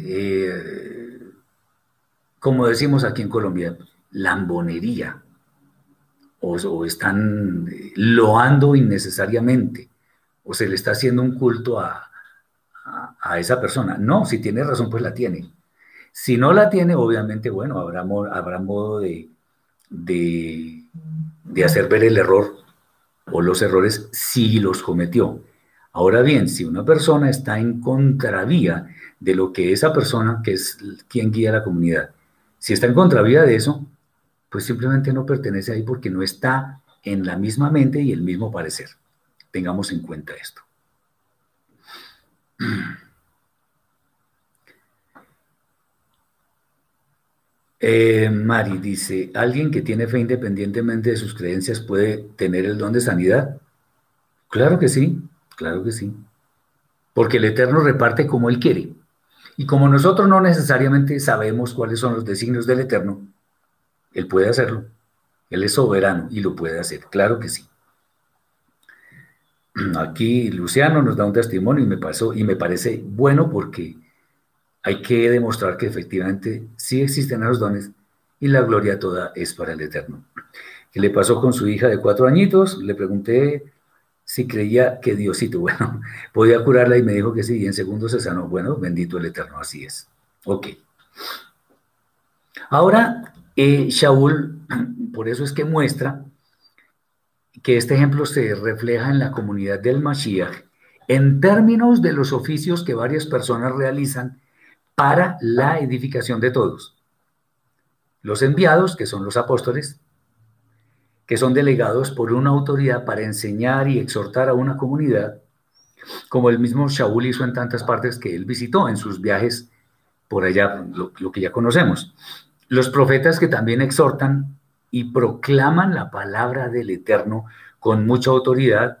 A: eh, como decimos aquí en Colombia, lambonería, o, están loando innecesariamente, o se le está haciendo un culto a, a, esa persona. No, si tiene razón, pues la tiene. Si no la tiene, obviamente, bueno, habrá, habrá modo de, de, hacer ver el error o los errores si los cometió. Ahora bien, si una persona está en contravía de lo que esa persona, que es quien guía la comunidad, si está en contravía de eso, pues simplemente no pertenece ahí porque no está en la misma mente y el mismo parecer. Tengamos en cuenta esto. Eh, Mari dice, ¿alguien que tiene fe independientemente de sus creencias puede tener el don de sanidad? Claro que sí, claro que sí. Porque el Eterno reparte como Él quiere. Y como nosotros no necesariamente sabemos cuáles son los designios del Eterno, Él puede hacerlo. Él es soberano y lo puede hacer, claro que sí. Aquí Luciano nos da un testimonio y me pasó y me parece bueno porque hay que demostrar que efectivamente sí existen los dones y la gloria toda es para el Eterno. ¿Qué le pasó con su hija de cuatro añitos? Le pregunté si creía que Diosito, bueno, podía curarla y me dijo que sí, y en segundos se sanó. Bueno, bendito el Eterno, así es. Ok. Ahora, eh, Shaul, por eso es que muestra que este ejemplo se refleja en la comunidad del Mashiach en términos de los oficios que varias personas realizan para la edificación de todos. Los enviados, que son los apóstoles, que son delegados por una autoridad para enseñar y exhortar a una comunidad, como el mismo Shaul hizo en tantas partes que él visitó en sus viajes por allá, lo, que ya conocemos. Los profetas que también exhortan y proclaman la palabra del Eterno con mucha autoridad.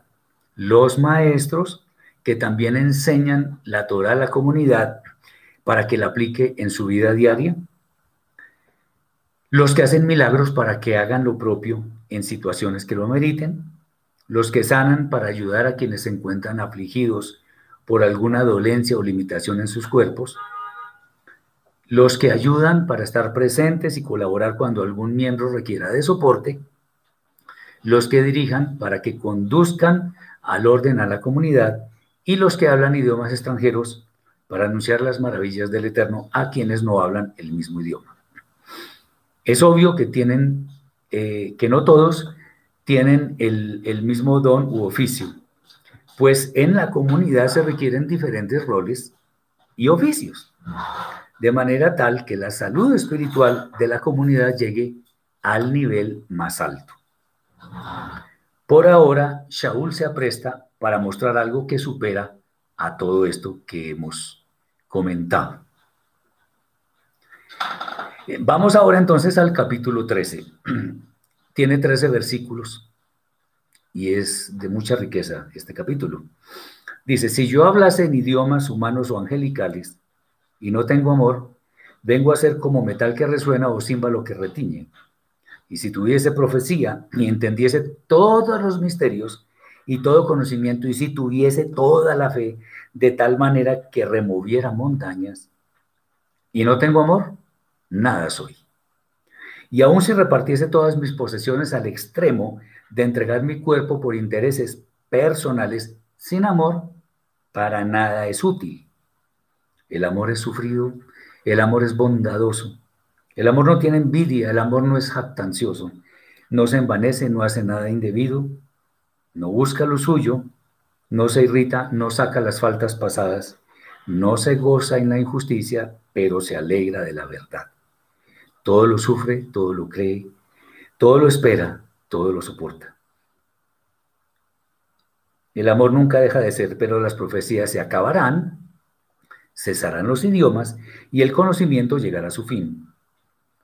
A: Los maestros que también enseñan la Torah a la comunidad para que la aplique en su vida diaria. Los que hacen milagros para que hagan lo propio en situaciones que lo meriten. Los que sanan para ayudar a quienes se encuentran afligidos por alguna dolencia o limitación en sus cuerpos los que ayudan para estar presentes y colaborar cuando algún miembro requiera de soporte, los que dirijan para que conduzcan al orden a la comunidad y los que hablan idiomas extranjeros para anunciar las maravillas del Eterno a quienes no hablan el mismo idioma. Es obvio que tienen, eh, que no todos tienen el, el mismo don u oficio, pues en la comunidad se requieren diferentes roles y oficios de manera tal que la salud espiritual de la comunidad llegue al nivel más alto. Por ahora, Shaul se apresta para mostrar algo que supera a todo esto que hemos comentado. Vamos ahora entonces al capítulo 13. Tiene 13 versículos y es de mucha riqueza este capítulo. Dice, si yo hablase en idiomas humanos o angelicales y no tengo amor, vengo a ser como metal que resuena o címbalo que retiñe. Y si tuviese profecía y entendiese todos los misterios y todo conocimiento, y si tuviese toda la fe, de tal manera que removiera montañas, y no tengo amor, nada soy. Y aun si repartiese todas mis posesiones al extremo de entregar mi cuerpo por intereses personales, sin amor, para nada es útil. El amor es sufrido, el amor es bondadoso. El amor no tiene envidia, el amor no es jactancioso, no se envanece, no hace nada indebido, no busca lo suyo, no se irrita, no saca las faltas pasadas, no se goza en la injusticia, pero se alegra de la verdad. Todo lo sufre, todo lo cree, todo lo espera, todo lo soporta. El amor nunca deja de ser, pero las profecías se acabarán cesarán los idiomas y el conocimiento llegará a su fin.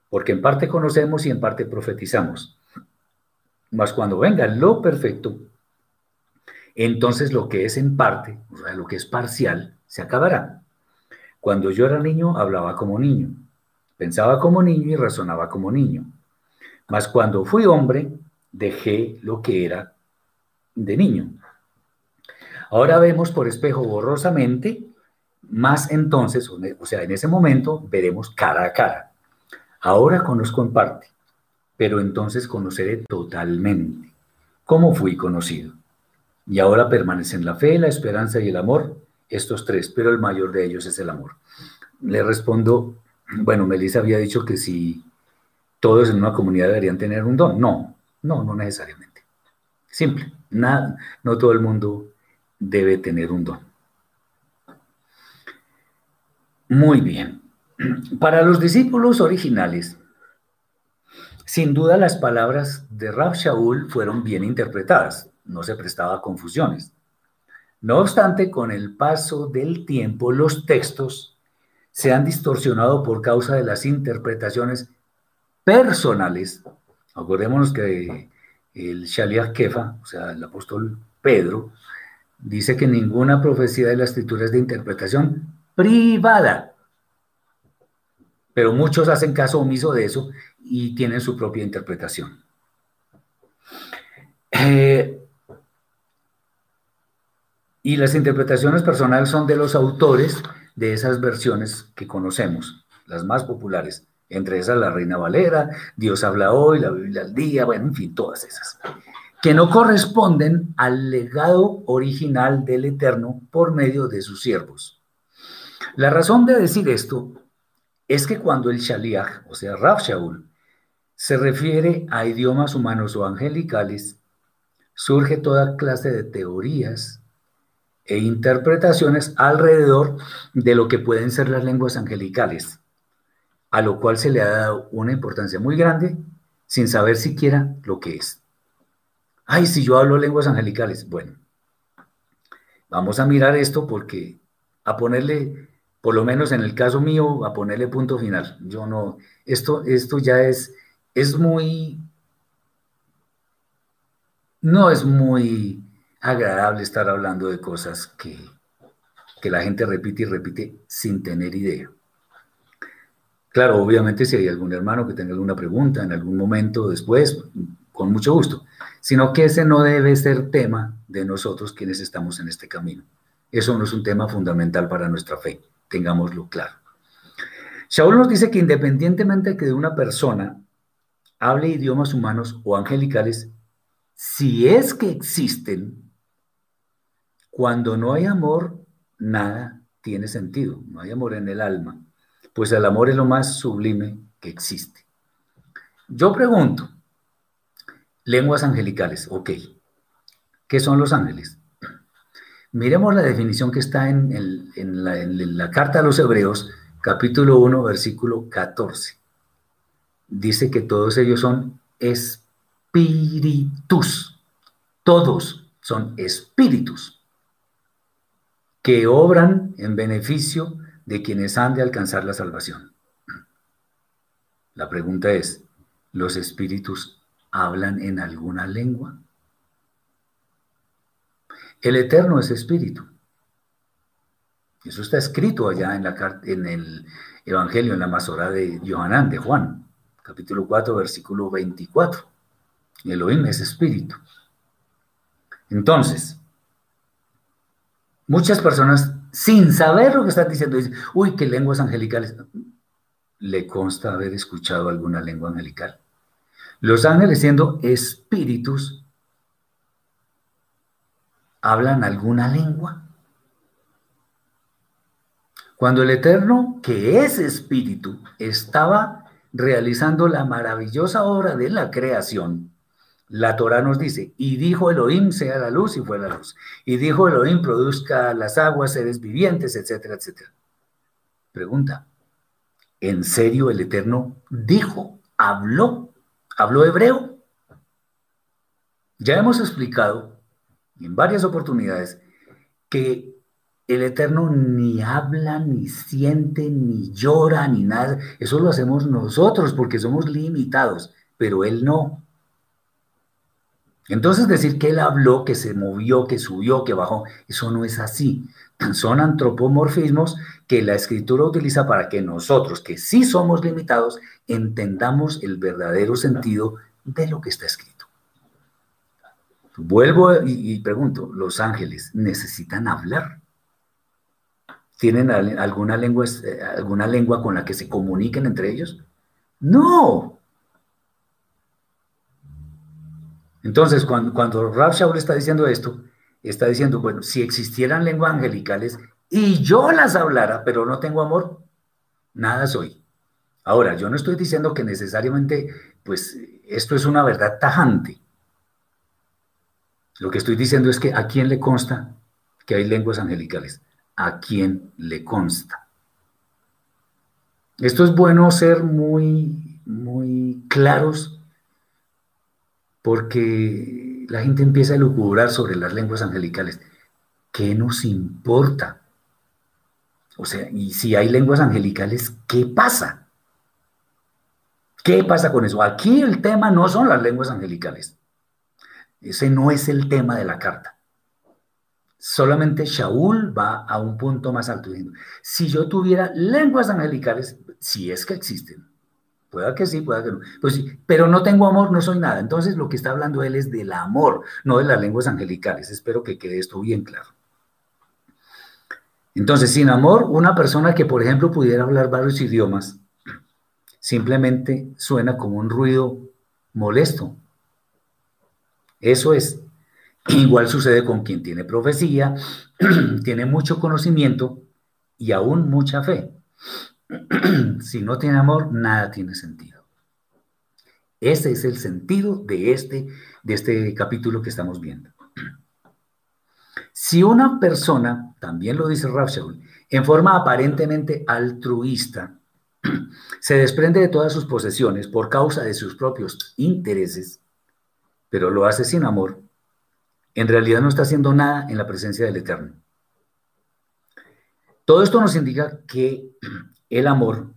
A: Porque en parte conocemos y en parte profetizamos. Mas cuando venga lo perfecto, entonces lo que es en parte, o sea, lo que es parcial, se acabará. Cuando yo era niño, hablaba como niño, pensaba como niño y razonaba como niño. Mas cuando fui hombre, dejé lo que era de niño. Ahora vemos por espejo borrosamente, más entonces, o sea, en ese momento veremos cara a cara. Ahora conozco en parte, pero entonces conoceré totalmente cómo fui conocido. Y ahora permanecen la fe, la esperanza y el amor, estos tres, pero el mayor de ellos es el amor. Le respondo, bueno, Melissa había dicho que si todos en una comunidad deberían tener un don. No, no, no necesariamente. Simple, nada, no todo el mundo debe tener un don. Muy bien. Para los discípulos originales, sin duda las palabras de Rab Shaul fueron bien interpretadas, no se prestaba a confusiones. No obstante, con el paso del tiempo, los textos se han distorsionado por causa de las interpretaciones personales. Acordémonos que el Shaliach Kefa, o sea, el apóstol Pedro, dice que ninguna profecía de la escritura es de interpretación privada. Pero muchos hacen caso omiso de eso y tienen su propia interpretación. Eh, y las interpretaciones personales son de los autores de esas versiones que conocemos, las más populares, Entre esas la Reina Valera, Dios habla hoy, la Biblia al día, bueno, en fin, todas esas. Que no corresponden al legado original del Eterno por medio de sus siervos. La razón de decir esto es que cuando el Shaliach, o sea, Shaul, se refiere a idiomas humanos o angelicales, surge toda clase de teorías e interpretaciones alrededor de lo que pueden ser las lenguas angelicales, a lo cual se le ha dado una importancia muy grande sin saber siquiera lo que es. Ay, si yo hablo lenguas angelicales, bueno, vamos a mirar esto porque a ponerle, por lo menos en el caso mío, a ponerle punto final. Yo no, esto, esto ya es, es muy, no es muy agradable estar hablando de cosas que, que la gente repite y repite sin tener idea. Claro, obviamente si hay algún hermano que tenga alguna pregunta en algún momento después, con mucho gusto, sino que ese no debe ser tema de nosotros quienes estamos en este camino. Eso no es un tema fundamental para nuestra fe, tengámoslo claro. Shaul nos dice que independientemente de que una persona hable idiomas humanos o angelicales, si es que existen, cuando no hay amor, nada tiene sentido, no hay amor en el alma, pues el amor es lo más sublime que existe. Yo pregunto, lenguas angelicales, ok, ¿qué son los ángeles? Miremos la definición que está en, la, la carta a los Hebreos, capítulo 1, versículo 14. Dice que todos ellos son espíritus, todos son espíritus que obran en beneficio de quienes han de alcanzar la salvación. La pregunta es, ¿los espíritus hablan en alguna lengua? El Eterno es espíritu. Eso está escrito allá en, la, en el Evangelio, en la Masora de Johanán, de Juan, capítulo 4, versículo 24. Elohim es espíritu. Entonces, Muchas personas, sin saber lo que están diciendo, dicen, uy, qué lenguas angelicales. ¿Le consta haber escuchado alguna lengua angelical? Los ángeles, siendo espíritus, ¿hablan alguna lengua? Cuando el Eterno, que es espíritu, estaba realizando la maravillosa obra de la creación, la Torah nos dice, y dijo Elohim sea la luz y fue la luz. Y dijo Elohim produzca las aguas, seres vivientes, etcétera, etcétera. Pregunta, ¿en serio el Eterno dijo, habló, habló hebreo? Ya hemos explicado en varias oportunidades que el Eterno ni habla, ni siente, ni llora, ni nada. Eso lo hacemos nosotros porque somos limitados, pero Él no. Entonces decir que él habló, que se movió, que subió, que bajó, eso no es así. Son antropomorfismos que la escritura utiliza para que nosotros, que sí somos limitados, entendamos el verdadero sentido de lo que está escrito. Vuelvo y, pregunto, ¿los ángeles necesitan hablar? ¿Tienen alguna lengua, eh, alguna lengua con la que se comuniquen entre ellos? No, Entonces, cuando, cuando Rab Shaul está diciendo esto, está diciendo, bueno, si existieran lenguas angelicales y yo las hablara, pero no tengo amor, nada soy. Ahora, yo no estoy diciendo que necesariamente, pues, esto es una verdad tajante. Lo que estoy diciendo es que a quién le consta que hay lenguas angelicales. A quién le consta. Esto es bueno ser muy, muy claros porque la gente empieza a lucubrar sobre las lenguas angelicales. ¿Qué nos importa? O sea, y si hay lenguas angelicales, ¿qué pasa? ¿Qué pasa con eso? Aquí el tema no son las lenguas angelicales. Ese no es el tema de la carta. Solamente Shaul va a un punto más alto diciendo, si yo tuviera lenguas angelicales, si es que existen, Pueda que sí, pueda que no. Pues pero no tengo amor, no soy nada. Entonces lo que está hablando él es del amor, no de las lenguas angelicales. Espero que quede esto bien claro. Entonces, sin amor, una persona que, por ejemplo, pudiera hablar varios idiomas, simplemente suena como un ruido molesto. Eso es. Igual sucede con quien tiene profecía, tiene mucho conocimiento y aún mucha fe. si no tiene amor, nada tiene sentido. Ese es el sentido de este, de este capítulo que estamos viendo. Si una persona, también lo dice Shaul, en forma aparentemente altruista, se desprende de todas sus posesiones por causa de sus propios intereses, pero lo hace sin amor, en realidad no está haciendo nada en la presencia del Eterno. Todo esto nos indica que el amor,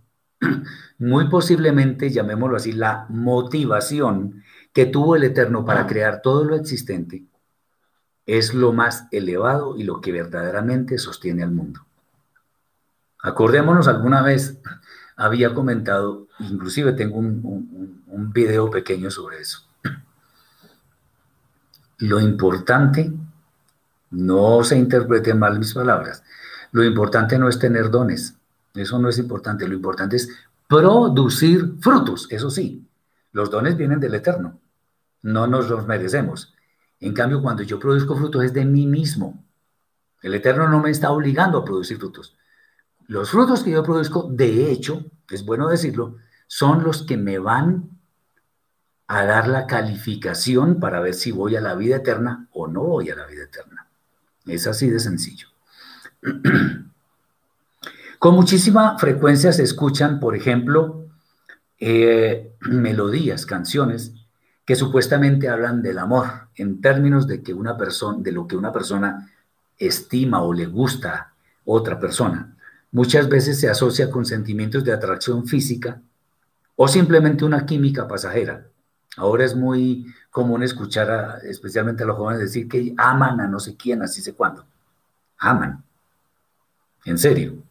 A: muy posiblemente, llamémoslo así, la motivación que tuvo el Eterno para crear todo lo existente, es lo más elevado y lo que verdaderamente sostiene al mundo. Acordémonos, alguna vez había comentado, inclusive tengo un, un video pequeño sobre eso. Lo importante, no se interpreten mal mis palabras, lo importante no es tener dones, eso no es importante, lo importante es producir frutos, eso sí, los dones vienen del Eterno, no nos los merecemos. En cambio, cuando yo produzco frutos es de mí mismo. El Eterno no me está obligando a producir frutos. Los frutos que yo produzco, de hecho, es bueno decirlo, son los que me van a dar la calificación para ver si voy a la vida eterna o no voy a la vida eterna. Es así de sencillo. Con muchísima frecuencia se escuchan, por ejemplo, eh, melodías, canciones que supuestamente hablan del amor en términos de que una persona, de lo que una persona estima o le gusta a otra persona. Muchas veces se asocia con sentimientos de atracción física o simplemente una química pasajera. Ahora es muy común escuchar, especialmente a los jóvenes, decir que aman a no sé quién, así sé cuándo. Aman. En serio.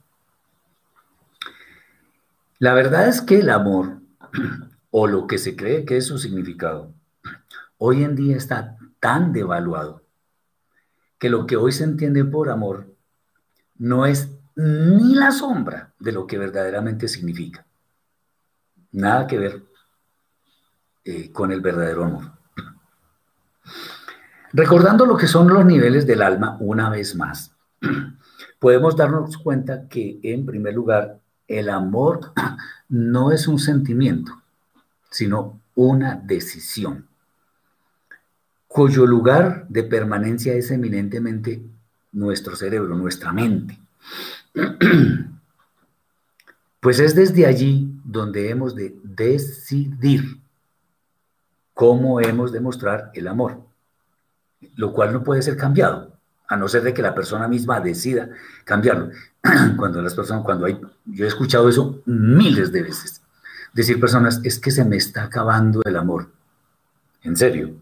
A: La verdad es que el amor, o lo que se cree que es su significado, hoy en día está tan devaluado que lo que hoy se entiende por amor no es ni la sombra de lo que verdaderamente significa. Nada que ver eh, con el verdadero amor. Recordando lo que son los niveles del alma una vez más, podemos darnos cuenta que en primer lugar el amor no es un sentimiento, sino una decisión, cuyo lugar de permanencia es eminentemente nuestro cerebro, nuestra mente. Pues es desde allí donde hemos de decidir cómo hemos de mostrar el amor, lo cual no puede ser cambiado, a no ser de que la persona misma decida cambiarlo. Cuando las personas, cuando hay, yo he escuchado eso miles de veces, decir personas, es que se me está acabando el amor. En serio.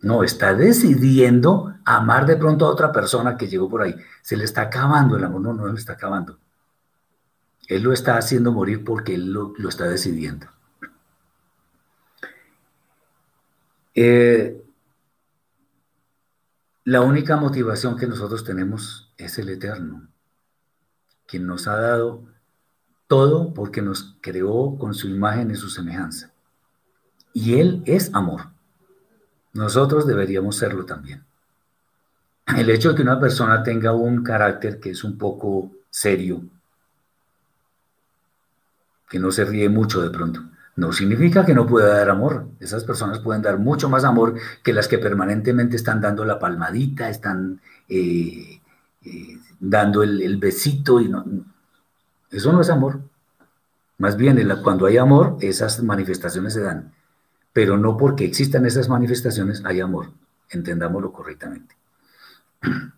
A: No, está decidiendo amar de pronto a otra persona que llegó por ahí. Se le está acabando el amor. No, no le está acabando. Él lo está haciendo morir porque él lo, lo está decidiendo. Eh, la única motivación que nosotros tenemos es el Eterno, quien nos ha dado todo porque nos creó con su imagen y su semejanza. Y Él es amor. Nosotros deberíamos serlo también. El hecho de que una persona tenga un carácter que es un poco serio, que no se ríe mucho de pronto, no significa que no pueda dar amor. Esas personas pueden dar mucho más amor que las que permanentemente están dando la palmadita, están eh, eh, dando el, besito y no. Eso no es amor. Más bien, cuando hay amor, esas manifestaciones se dan. Pero no porque existan esas manifestaciones hay amor. Entendámoslo correctamente.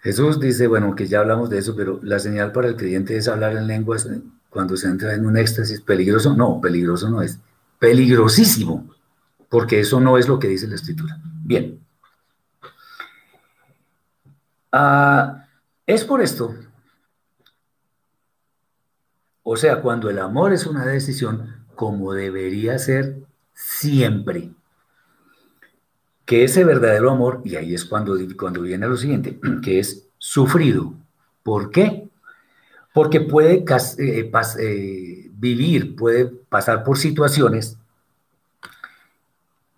A: Jesús dice, bueno, que ya hablamos de eso, pero la señal para el creyente es hablar en lenguas cuando se entra en un éxtasis peligroso. No, peligroso no es. Peligrosísimo, porque eso no es lo que dice la escritura. Bien. Ah, es por esto. O sea, cuando el amor es una decisión, como debería ser siempre, que ese verdadero amor, y ahí es cuando, cuando viene lo siguiente, que es sufrido. ¿Por qué? Porque puede eh, eh, vivir, puede pasar por situaciones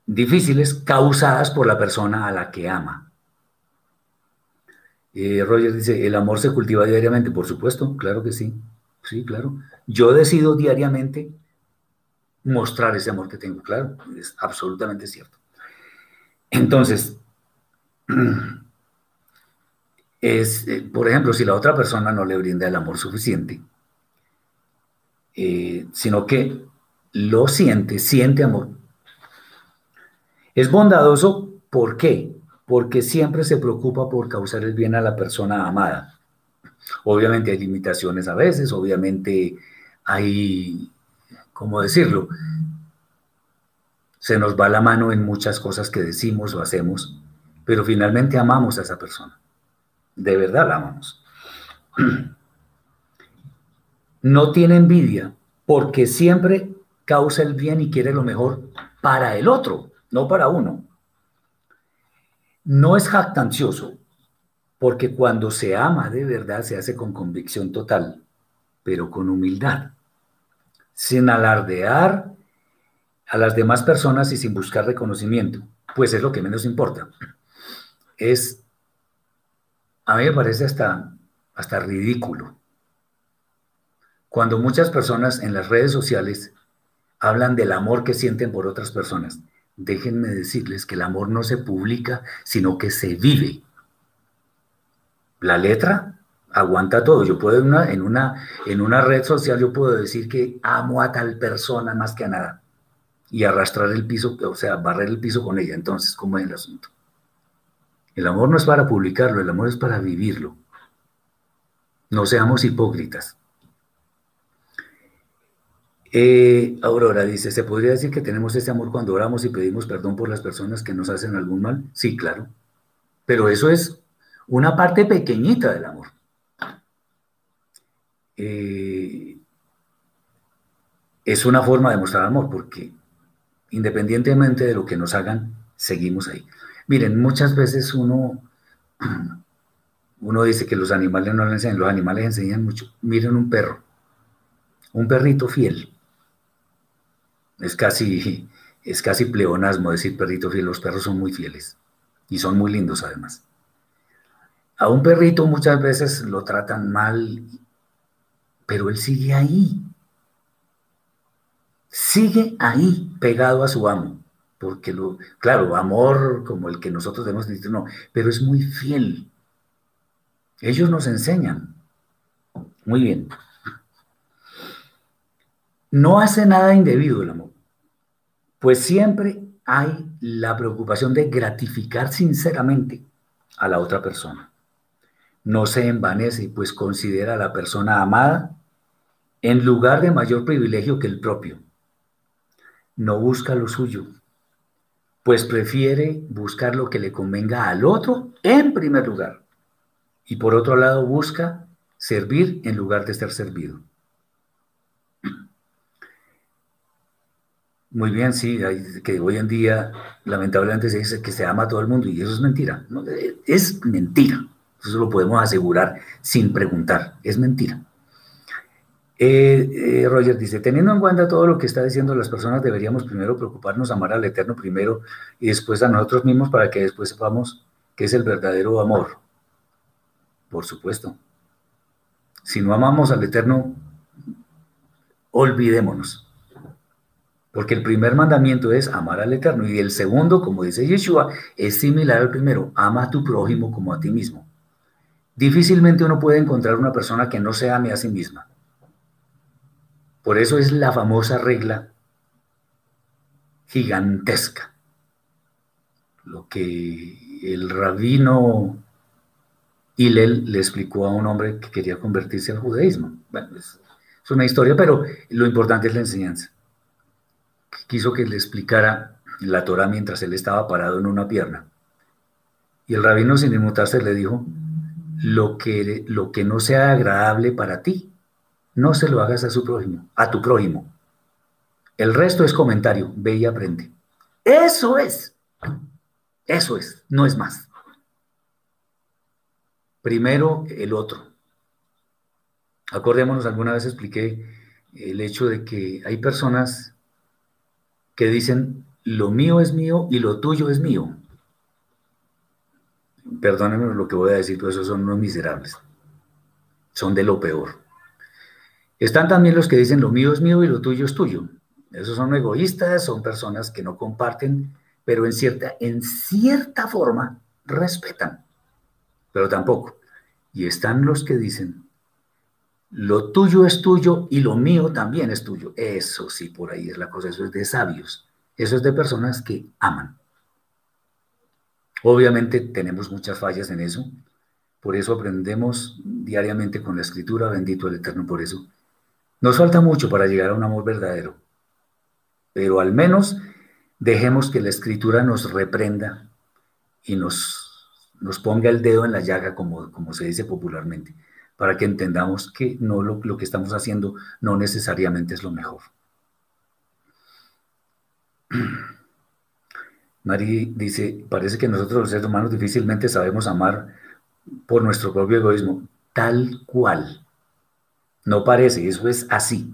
A: difíciles causadas por la persona a la que ama. Eh, Roger dice, ¿el amor se cultiva diariamente? Por supuesto, claro que sí. Sí, claro. Yo decido diariamente mostrar ese amor que tengo, claro, es absolutamente cierto. Entonces, es, eh, por ejemplo, si la otra persona no le brinda el amor suficiente, eh, sino que lo siente, siente amor. Es bondadoso, ¿por qué? Porque siempre se preocupa por causar el bien a la persona amada. Obviamente hay limitaciones a veces, obviamente hay, ¿cómo decirlo? Se nos va la mano en muchas cosas que decimos o hacemos, pero finalmente amamos a esa persona. De verdad la amamos. No tiene envidia porque siempre causa el bien y quiere lo mejor para el otro, no para uno. No es jactancioso porque cuando se ama de verdad se hace con convicción total, pero con humildad, sin alardear a las demás personas y sin buscar reconocimiento, pues es lo que menos importa. Es, a mí me parece hasta, hasta ridículo. Cuando muchas personas en las redes sociales hablan del amor que sienten por otras personas, déjenme decirles que el amor no se publica, sino que se vive. La letra aguanta todo. Yo puedo en una, en una, en una red social, yo puedo decir que amo a tal persona más que a nada y arrastrar el piso, o sea, barrer el piso con ella. Entonces, ¿cómo es el asunto? El amor no es para publicarlo, el amor es para vivirlo. No seamos hipócritas. Eh, Aurora dice, ¿se podría decir que tenemos ese amor cuando oramos y pedimos perdón por las personas que nos hacen algún mal? Sí, claro. Pero eso es una parte pequeñita del amor. Eh, es una forma de mostrar amor porque independientemente de lo que nos hagan, seguimos ahí. Miren, muchas veces uno, uno dice que los animales no le enseñan, los animales enseñan mucho. Miren un perro, un perrito fiel. Es casi, es casi pleonasmo decir perrito fiel, los perros son muy fieles y son muy lindos además. A un perrito muchas veces lo tratan mal, pero él sigue ahí sigue ahí pegado a su amo, porque lo, claro, amor como el que nosotros debemos decir, no, pero es muy fiel. Ellos nos enseñan. Muy bien. No hace nada indebido el amor, pues siempre hay la preocupación de gratificar sinceramente a la otra persona. No se envanece, pues considera a la persona amada en lugar de mayor privilegio que el propio no busca lo suyo, pues prefiere buscar lo que le convenga al otro en primer lugar. Y por otro lado busca servir en lugar de ser servido. Muy bien, sí, que hoy en día lamentablemente se dice que se ama a todo el mundo y eso es mentira. es mentira. Eso lo podemos asegurar sin preguntar. Es mentira. Eh, eh, Roger dice, teniendo en cuenta todo lo que está diciendo las personas, deberíamos primero preocuparnos, amar al Eterno primero y después a nosotros mismos para que después sepamos qué es el verdadero amor. Por supuesto. Si no amamos al Eterno, olvidémonos. Porque el primer mandamiento es amar al Eterno y el segundo, como dice Yeshua, es similar al primero, ama a tu prójimo como a ti mismo. Difícilmente uno puede encontrar una persona que no se ame a sí misma. Por eso es la famosa regla gigantesca. Lo que el rabino Hillel le explicó a un hombre que quería convertirse al judaísmo. Bueno, es, una historia, pero lo importante es la enseñanza. Quiso que le explicara la Torah mientras él estaba parado en una pierna. Y el rabino, sin inmutarse, le dijo, lo que, lo que no sea agradable para ti, no se lo hagas a su prójimo, a tu prójimo. El resto es comentario, ve y aprende. Eso es. Eso es, no es más. Primero el otro. Acordémonos, alguna vez expliqué el hecho de que hay personas que dicen, lo mío es mío y lo tuyo es mío. Perdónenme lo que voy a decir, pero esos son unos miserables. Son de lo peor. Están también los que dicen, lo mío es mío y lo tuyo es tuyo. Esos son egoístas, son personas que no comparten, pero en cierta, en cierta forma respetan, pero tampoco. Y están los que dicen, lo tuyo es tuyo y lo mío también es tuyo. Eso sí, por ahí es la cosa, eso es de sabios, eso es de personas que aman. Obviamente tenemos muchas fallas en eso, por eso aprendemos diariamente con la escritura, bendito el Eterno por eso. Nos falta mucho para llegar a un amor verdadero, pero al menos dejemos que la escritura nos reprenda y nos, nos ponga el dedo en la llaga, como, como se dice popularmente para que entendamos que no lo, que estamos haciendo no necesariamente es lo mejor. Mari dice, parece que nosotros los seres humanos difícilmente sabemos amar por nuestro propio egoísmo, tal cual. No parece, eso es así,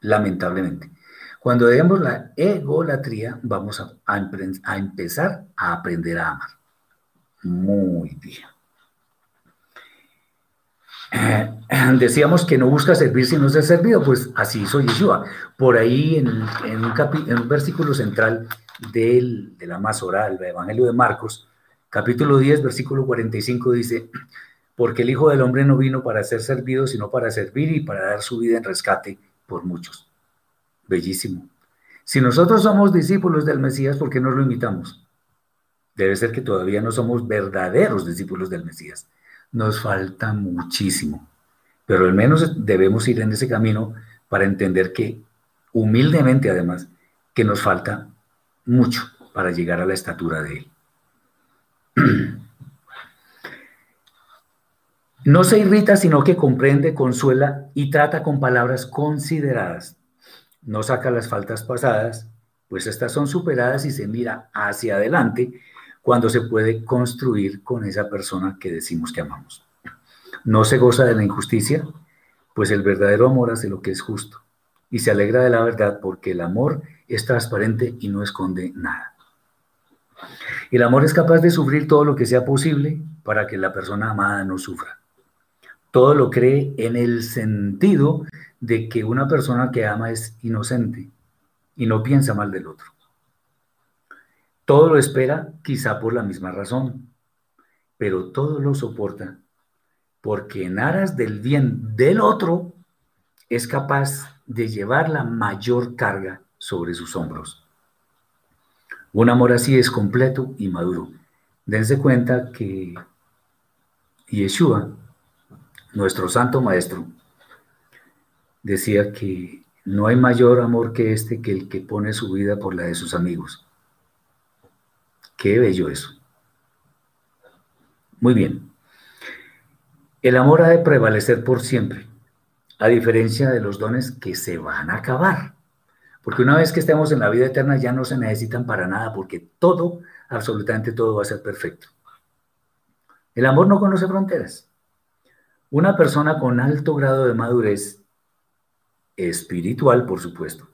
A: lamentablemente. Cuando dejemos la egolatría, vamos a, empezar a aprender a amar. Muy bien. Decíamos que no busca servir sino ser servido, pues así hizo Yeshua. Por ahí en, un, versículo central del, de la Masorá, Evangelio de Marcos, capítulo 10, versículo 45 dice, porque el Hijo del Hombre no vino para ser servido, sino para servir y para dar su vida en rescate por muchos. Bellísimo. Si nosotros somos discípulos del Mesías, ¿por qué no lo imitamos? Debe ser que todavía no somos verdaderos discípulos del Mesías nos falta muchísimo, pero al menos debemos ir en ese camino para entender que, humildemente además, que nos falta mucho para llegar a la estatura de Él. No se irrita, sino que comprende, consuela y trata con palabras consideradas. No saca las faltas pasadas, pues estas son superadas y se mira hacia adelante cuando se puede construir con esa persona que decimos que amamos. No se goza de la injusticia, pues el verdadero amor hace lo que es justo y se alegra de la verdad porque el amor es transparente y no esconde nada. El amor es capaz de sufrir todo lo que sea posible para que la persona amada no sufra. Todo lo cree en el sentido de que una persona que ama es inocente y no piensa mal del otro. Todo lo espera quizá por la misma razón, pero todo lo soporta porque en aras del bien del otro es capaz de llevar la mayor carga sobre sus hombros. Un amor así es completo y maduro. Dense cuenta que Yeshua, nuestro santo maestro, decía que no hay mayor amor que este que el que pone su vida por la de sus amigos. Qué bello eso. Muy bien. El amor ha de prevalecer por siempre, a diferencia de los dones que se van a acabar. Porque una vez que estemos en la vida eterna ya no se necesitan para nada, porque todo, absolutamente todo va a ser perfecto. El amor no conoce fronteras. Una persona con alto grado de madurez, espiritual por supuesto,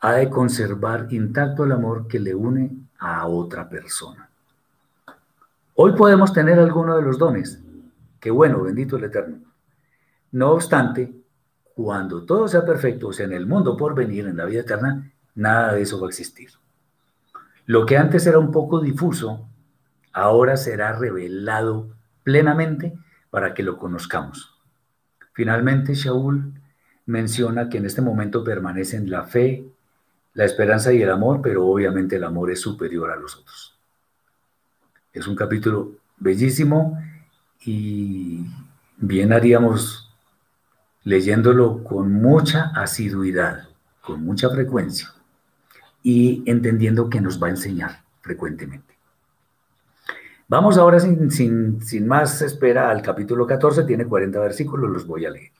A: ha de conservar intacto el amor que le une a otra persona. Hoy podemos tener alguno de los dones. Qué bueno, bendito el Eterno. No obstante, cuando todo sea perfecto, o sea, en el mundo por venir, en la vida eterna, nada de eso va a existir. Lo que antes era un poco difuso, ahora será revelado plenamente para que lo conozcamos. Finalmente, Shaul menciona que en este momento permanecen la fe, la esperanza y el amor, pero obviamente el amor es superior a los otros. Es un capítulo bellísimo y bien haríamos leyéndolo con mucha asiduidad, con mucha frecuencia y entendiendo que nos va a enseñar frecuentemente. Vamos ahora sin, sin, sin más espera al capítulo 14, tiene 40 versículos, los voy a leer.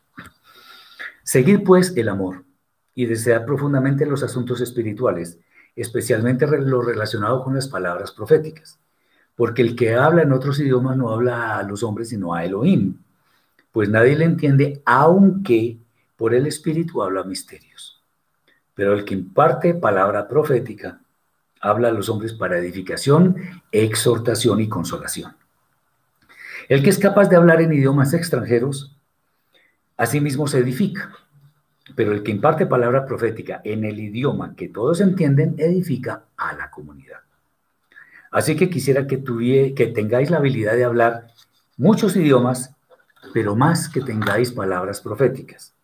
A: Seguir pues el amor y desear profundamente los asuntos espirituales, especialmente lo relacionado con las palabras proféticas, porque el que habla en otros idiomas no habla a los hombres sino a Elohim, pues nadie le entiende, aunque por el Espíritu habla misterios. Pero el que imparte palabra profética habla a los hombres para edificación, exhortación y consolación. El que es capaz de hablar en idiomas extranjeros, asimismo se edifica. Pero el que imparte palabra profética en el idioma que todos entienden, edifica a la comunidad. Así que quisiera que, que tengáis la habilidad de hablar muchos idiomas, pero más que tengáis palabras proféticas.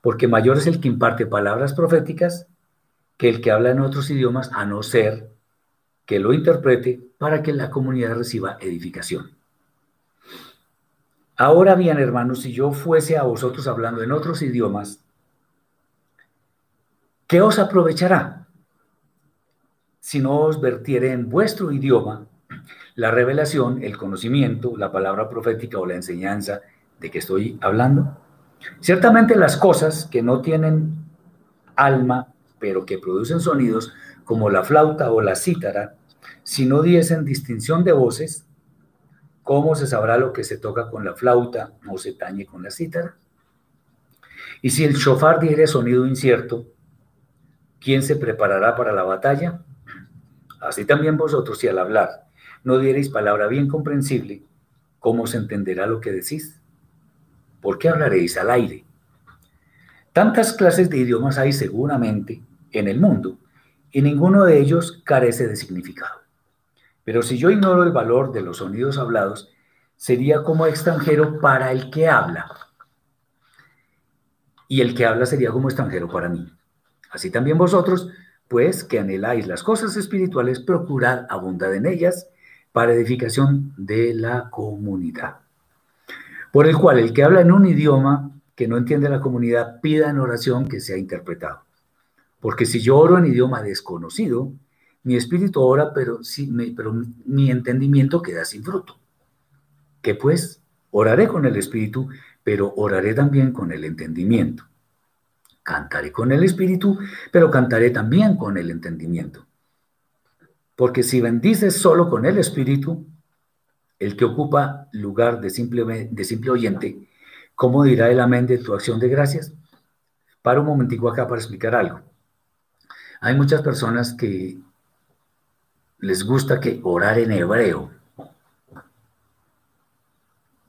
A: Porque mayor es el que imparte palabras proféticas que el que habla en otros idiomas, a no ser que lo interprete para que la comunidad reciba edificación. Ahora bien, hermanos, si yo fuese a vosotros hablando en otros idiomas, ¿qué os aprovechará? Si no os vertiere en vuestro idioma la revelación, el conocimiento, la palabra profética o la enseñanza de que estoy hablando. Ciertamente las cosas que no tienen alma, pero que producen sonidos, como la flauta o la cítara, si no diesen distinción de voces, ¿cómo se sabrá lo que se toca con la flauta o se tañe con la cítara? Y si el shofar diere sonido incierto, ¿quién se preparará para la batalla? Así también vosotros, si al hablar no diereis palabra bien comprensible, ¿cómo se entenderá lo que decís? ¿Por qué hablaréis al aire? Tantas clases de idiomas hay seguramente en el mundo y ninguno de ellos carece de significado. Pero si yo ignoro el valor de los sonidos hablados, sería como extranjero para el que habla. Y el que habla sería como extranjero para mí. Así también vosotros, pues que anheláis las cosas espirituales, procurad abundar en ellas para edificación de la comunidad. Por el cual el que habla en un idioma que no entiende la comunidad pida en oración que sea interpretado. Porque si yo oro en idioma desconocido, mi espíritu ora, pero, pero mi entendimiento queda sin fruto. ¿Qué pues? Oraré con el espíritu, pero oraré también con el entendimiento. Cantaré con el espíritu, pero cantaré también con el entendimiento. Porque si bendices solo con el espíritu, el que ocupa lugar de simple, de simple oyente, ¿cómo dirá el amén de tu acción de gracias? Para un momentico acá para explicar algo. Hay muchas personas que les gusta que orar en hebreo.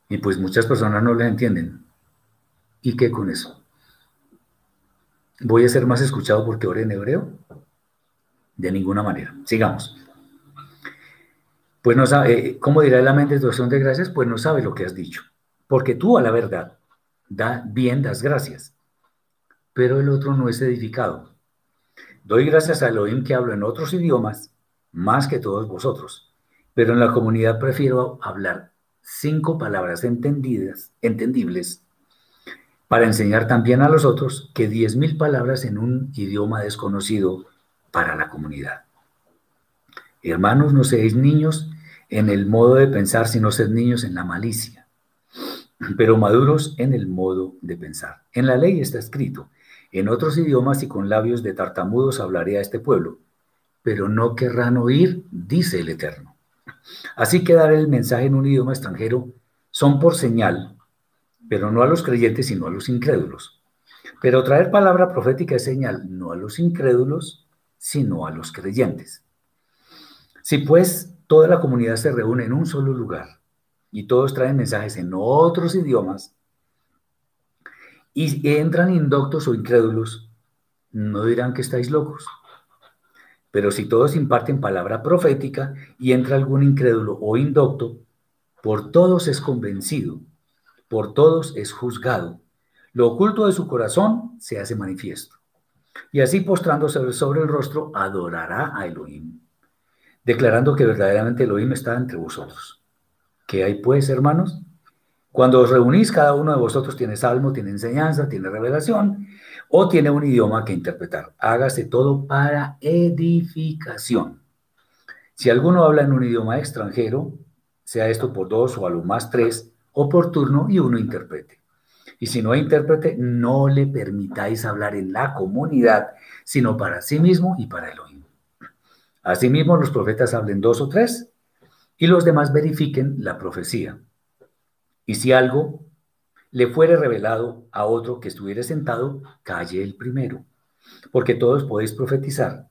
A: Y pues muchas personas no le entienden. ¿Y qué con eso? ¿Voy a ser más escuchado porque ore en hebreo? De ninguna manera. Sigamos. Pues no sabe, eh, ¿cómo dirá la mente de acción de gracias? Pues no sabe lo que has dicho. Porque tú a la verdad da bien das gracias, pero el otro no es edificado. Doy gracias a Elohim que hablo en otros idiomas más que todos vosotros, pero en la comunidad prefiero hablar cinco palabras entendidas, entendibles, para enseñar también a los otros que diez mil palabras en un idioma desconocido para la comunidad. Hermanos, no seáis niños en el modo de pensar, sino sed niños en la malicia, pero maduros en el modo de pensar. En la ley está escrito, en otros idiomas y con labios de tartamudos hablaré a este pueblo, pero no querrán oír, dice el Eterno. Así que dar el mensaje en un idioma extranjero son por señal, pero no a los creyentes, sino a los incrédulos. Pero traer palabra profética es señal no a los incrédulos, sino a los creyentes. Si pues toda la comunidad se reúne en un solo lugar y todos traen mensajes en otros idiomas y entran indoctos o incrédulos, no dirán que estáis locos. Pero si todos imparten palabra profética y entra algún incrédulo o indocto, por todos es convencido, por todos es juzgado. Lo oculto de su corazón se hace manifiesto. Y así postrándose sobre el rostro, adorará a Elohim declarando que verdaderamente Elohim está entre vosotros. ¿Qué hay pues, hermanos? Cuando os reunís, cada uno de vosotros tiene salmo, tiene enseñanza, tiene revelación o tiene un idioma que interpretar. Hágase todo para edificación. Si alguno habla en un idioma extranjero, sea esto por dos o a lo más tres, o por turno y uno interprete. Y si no hay intérprete, no le permitáis hablar en la comunidad, sino para sí mismo y para Elohim. Asimismo, los profetas hablen dos o tres y los demás verifiquen la profecía. Y si algo le fuere revelado a otro que estuviera sentado, calle el primero, porque todos podéis profetizar,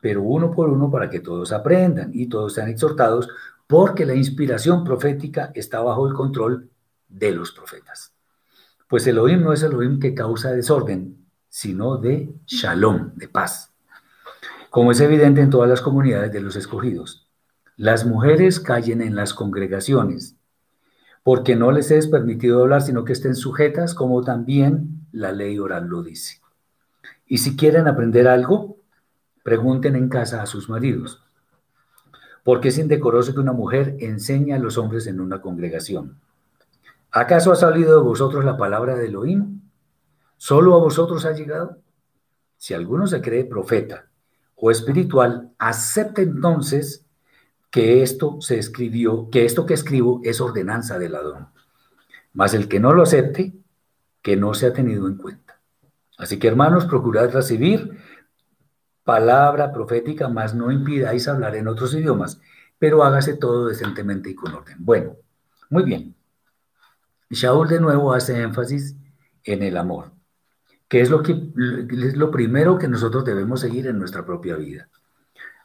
A: pero uno por uno para que todos aprendan y todos sean exhortados, porque la inspiración profética está bajo el control de los profetas. Pues el Elohim no es el Elohim que causa desorden, sino de shalom, de paz. Como es evidente en todas las comunidades de los escogidos, las mujeres callen en las congregaciones, porque no les es permitido hablar, sino que estén sujetas, como también la ley oral lo dice. Y si quieren aprender algo, pregunten en casa a sus maridos, porque es indecoroso que una mujer enseñe a los hombres en una congregación. ¿Acaso ha salido de vosotros la palabra de Elohim? ¿Solo a vosotros ha llegado? Si alguno se cree profeta o espiritual, acepte entonces que esto se escribió, que esto que escribo es ordenanza del ladrón. Mas el que no lo acepte, que no se ha tenido en cuenta. Así que hermanos, procurad recibir palabra profética, mas no impidáis hablar en otros idiomas, pero hágase todo decentemente y con orden. Bueno, muy bien. Shaul de nuevo hace énfasis en el amor, que es lo, que, es lo primero que nosotros debemos seguir en nuestra propia vida.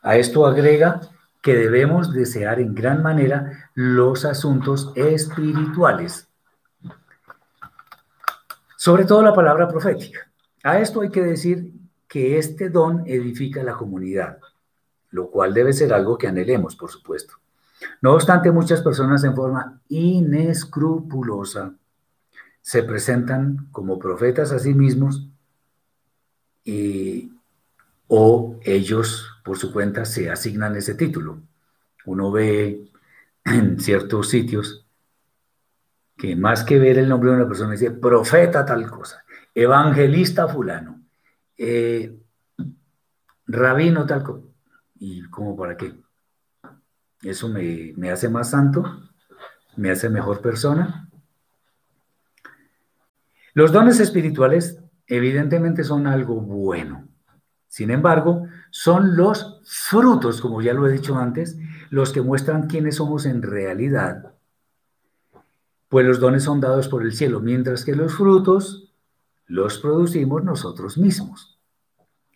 A: A esto agrega que debemos desear en gran manera los asuntos espirituales. Sobre todo la palabra profética. A esto hay que decir que este don edifica la comunidad, lo cual debe ser algo que anhelemos, por supuesto. No obstante, muchas personas en forma inescrupulosa se presentan como profetas a sí mismos y o ellos por su cuenta se asignan ese título. Uno ve en ciertos sitios que más que ver el nombre de una persona dice profeta tal cosa, evangelista fulano, eh, rabino tal cosa. ¿Y cómo para qué? ¿Eso me, me hace más santo? ¿Me hace mejor persona? Los dones espirituales evidentemente son algo bueno sin embargo, son los frutos, como ya lo he dicho antes, los que muestran quiénes somos en realidad. Pues los dones son dados por el cielo, mientras que los frutos los producimos nosotros mismos.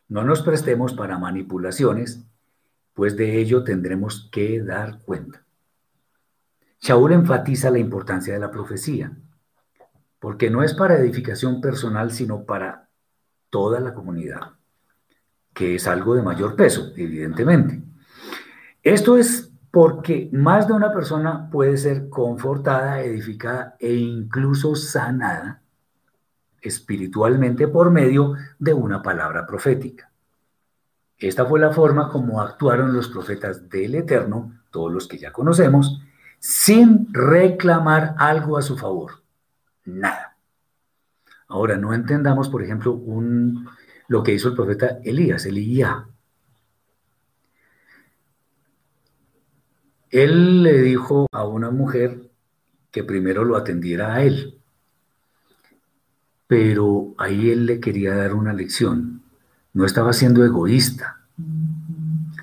A: No nos prestemos para manipulaciones, pues de ello tendremos que dar cuenta. Shaul enfatiza la importancia de la profecía, porque no es para edificación personal, sino para toda la comunidad que es algo de mayor peso, evidentemente. Esto es porque más de una persona puede ser confortada, edificada e incluso sanada espiritualmente por medio de una palabra profética. Esta fue la forma como actuaron los profetas del Eterno, todos los que ya conocemos, sin reclamar algo a su favor. Nada. Ahora, no entendamos, por ejemplo, un, lo que hizo el profeta Elías, Elías. Él le dijo a una mujer que primero lo atendiera a él, pero ahí él le quería dar una lección. No estaba siendo egoísta,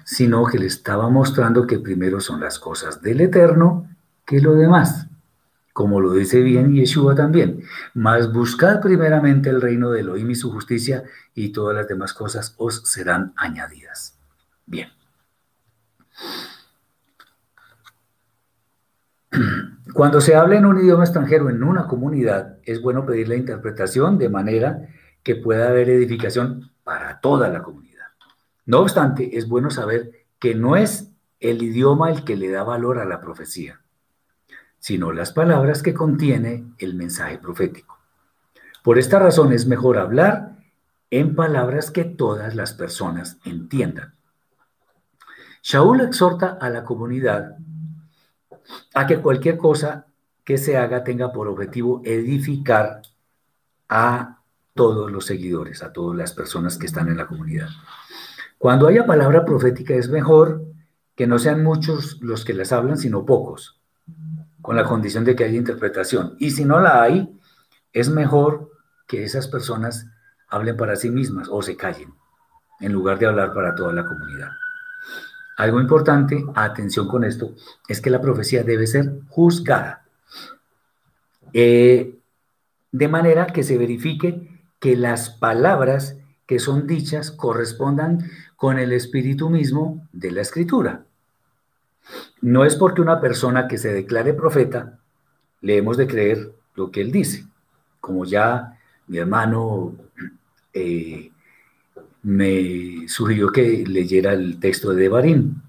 A: sino que le estaba mostrando que primero son las cosas del Eterno que lo demás como lo dice bien Yeshua también. Mas buscad primeramente el reino de Elohim y su justicia, y todas las demás cosas os serán añadidas. Bien. Cuando se habla en un idioma extranjero en una comunidad, es bueno pedir la interpretación de manera que pueda haber edificación para toda la comunidad. No obstante, es bueno saber que no es el idioma el que le da valor a la profecía sino las palabras que contiene el mensaje profético. Por esta razón es mejor hablar en palabras que todas las personas entiendan. Shaul exhorta a la comunidad a que cualquier cosa que se haga tenga por objetivo edificar a todos los seguidores, a todas las personas que están en la comunidad. Cuando haya palabra profética es mejor que no sean muchos los que las hablan, sino pocos, con la condición de que haya interpretación. Y si no la hay, es mejor que esas personas hablen para sí mismas o se callen, en lugar de hablar para toda la comunidad. Algo importante, atención con esto, es que la profecía debe ser juzgada. Eh, de manera que se verifique que las palabras que son dichas correspondan con el espíritu mismo de la escritura. No es porque una persona que se declare profeta le hemos de creer lo que él dice, como ya mi hermano eh, me sugirió que leyera el texto de Barín.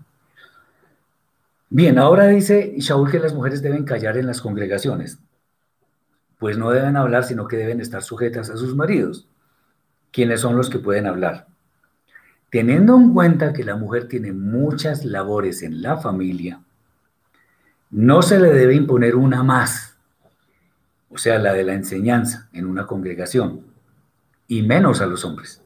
A: Bien, ahora dice Shaul que las mujeres deben callar en las congregaciones. Pues no deben hablar, sino que deben estar sujetas a sus maridos. ¿Quiénes son los que pueden hablar? Teniendo en cuenta que la mujer tiene muchas labores en la familia, no se le debe imponer una más, o sea, la de la enseñanza en una congregación, y menos a los hombres.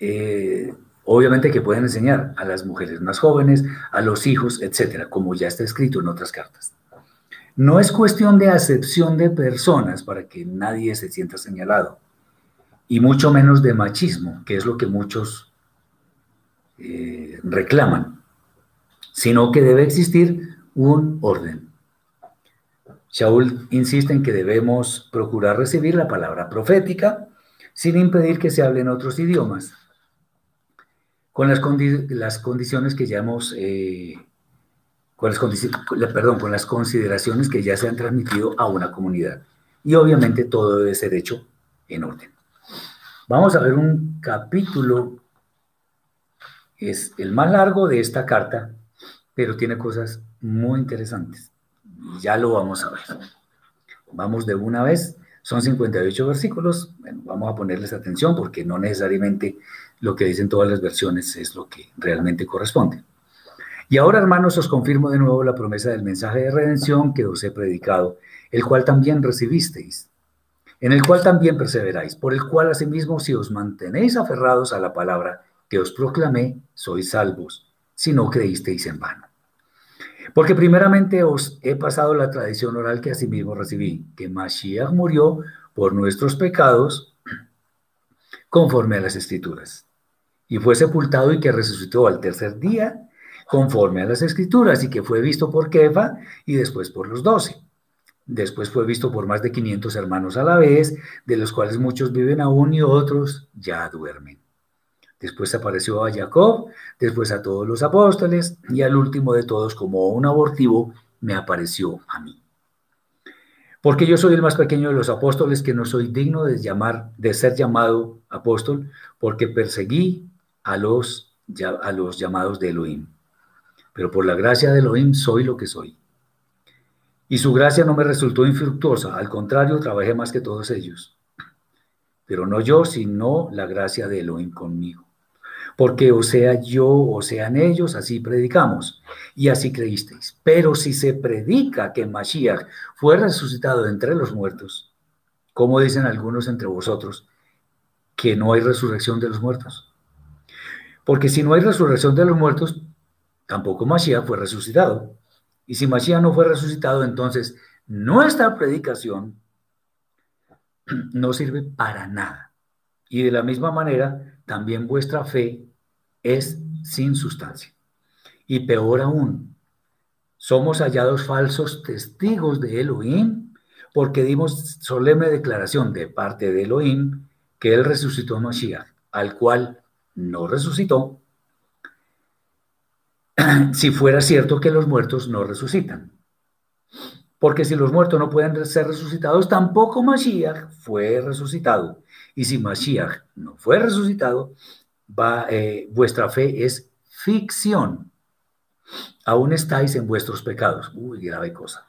A: Eh, obviamente que pueden enseñar a las mujeres más jóvenes, a los hijos, etcétera, como ya está escrito en otras cartas. No es cuestión de acepción de personas para que nadie se sienta señalado, y mucho menos de machismo, que es lo que muchos eh, reclaman, sino que debe existir un orden. Shaul insiste en que debemos procurar recibir la palabra profética sin impedir que se hablen otros idiomas, con las, las condiciones que ya eh, con las perdón, con las consideraciones que ya se han transmitido a una comunidad. Y obviamente todo debe ser hecho en orden. Vamos a ver un capítulo, es el más largo de esta carta, pero tiene cosas muy interesantes. Ya lo vamos a ver. Vamos de una vez. Son 58 versículos. Bueno, vamos a ponerles atención porque no necesariamente lo que dicen todas las versiones es lo que realmente corresponde. Y ahora, hermanos, os confirmo de nuevo la promesa del mensaje de redención que os he predicado, el cual también recibisteis, en el cual también perseveráis, por el cual asimismo si os mantenéis aferrados a la palabra que os proclamé, sois salvos, si no creísteis en vano. Porque primeramente os he pasado la tradición oral que asimismo recibí, que Mashiach murió por nuestros pecados conforme a las escrituras, y fue sepultado y que resucitó al tercer día conforme a las escrituras, y que fue visto por Kefa y después por los doce. Después fue visto por más de 500 hermanos a la vez, de los cuales muchos viven aún y otros ya duermen. Después apareció a Jacob, después a todos los apóstoles y al último de todos, como un abortivo, me apareció a mí. Porque yo soy el más pequeño de los apóstoles, que no soy digno de, llamar, de ser llamado apóstol, porque perseguí a los, a los llamados de Elohim. Pero por la gracia de Elohim soy lo que soy. Y su gracia no me resultó infructuosa, al contrario, trabajé más que todos ellos. Pero no yo, sino la gracia de Elohim conmigo porque o sea yo o sean ellos, así predicamos y así creísteis. Pero si se predica que Mashiach fue resucitado entre los muertos, como dicen algunos entre vosotros, que no hay resurrección de los muertos. Porque si no hay resurrección de los muertos, tampoco Mashiach fue resucitado. Y si Mashiach no fue resucitado, entonces nuestra predicación no sirve para nada. Y de la misma manera, también vuestra fe es sin sustancia. Y peor aún, somos hallados falsos testigos de Elohim porque dimos solemne declaración de parte de Elohim que él resucitó a Mashiach, al cual no resucitó, si fuera cierto que los muertos no resucitan. Porque si los muertos no pueden ser resucitados, tampoco Mashiach fue resucitado. Y si Mashiach no fue resucitado, va, eh, vuestra fe es ficción. Aún estáis en vuestros pecados. Uy, grave cosa.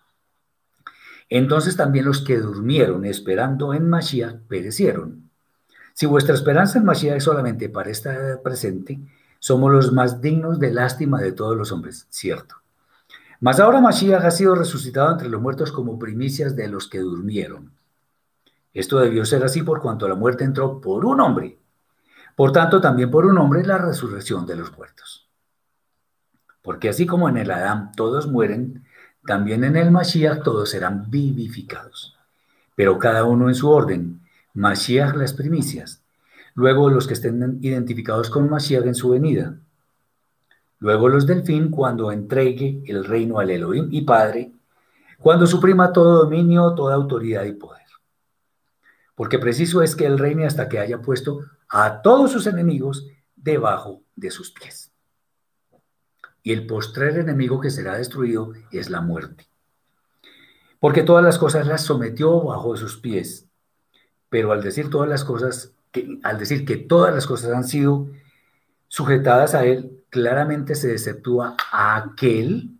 A: Entonces también los que durmieron esperando en Mashiach perecieron. Si vuestra esperanza en Mashiach es solamente para estar presente, somos los más dignos de lástima de todos los hombres, cierto. Mas ahora Mashiach ha sido resucitado entre los muertos como primicias de los que durmieron. Esto debió ser así por cuanto la muerte entró por un hombre. Por tanto, también por un hombre la resurrección de los muertos. Porque así como en el Adán todos mueren, también en el Mashiach todos serán vivificados. Pero cada uno en su orden. Mashiach las primicias. Luego los que estén identificados con Mashiach en su venida. Luego los del fin cuando entregue el reino al Elohim y Padre cuando suprima todo dominio, toda autoridad y poder. Porque preciso es que Él reine hasta que haya puesto a todos sus enemigos debajo de sus pies. Y el postrer enemigo que será destruido es la muerte. Porque todas las cosas las sometió bajo sus pies. Pero al decir todas las cosas, al decir que todas las cosas han sido sujetadas a Él, claramente se deceptúa a aquel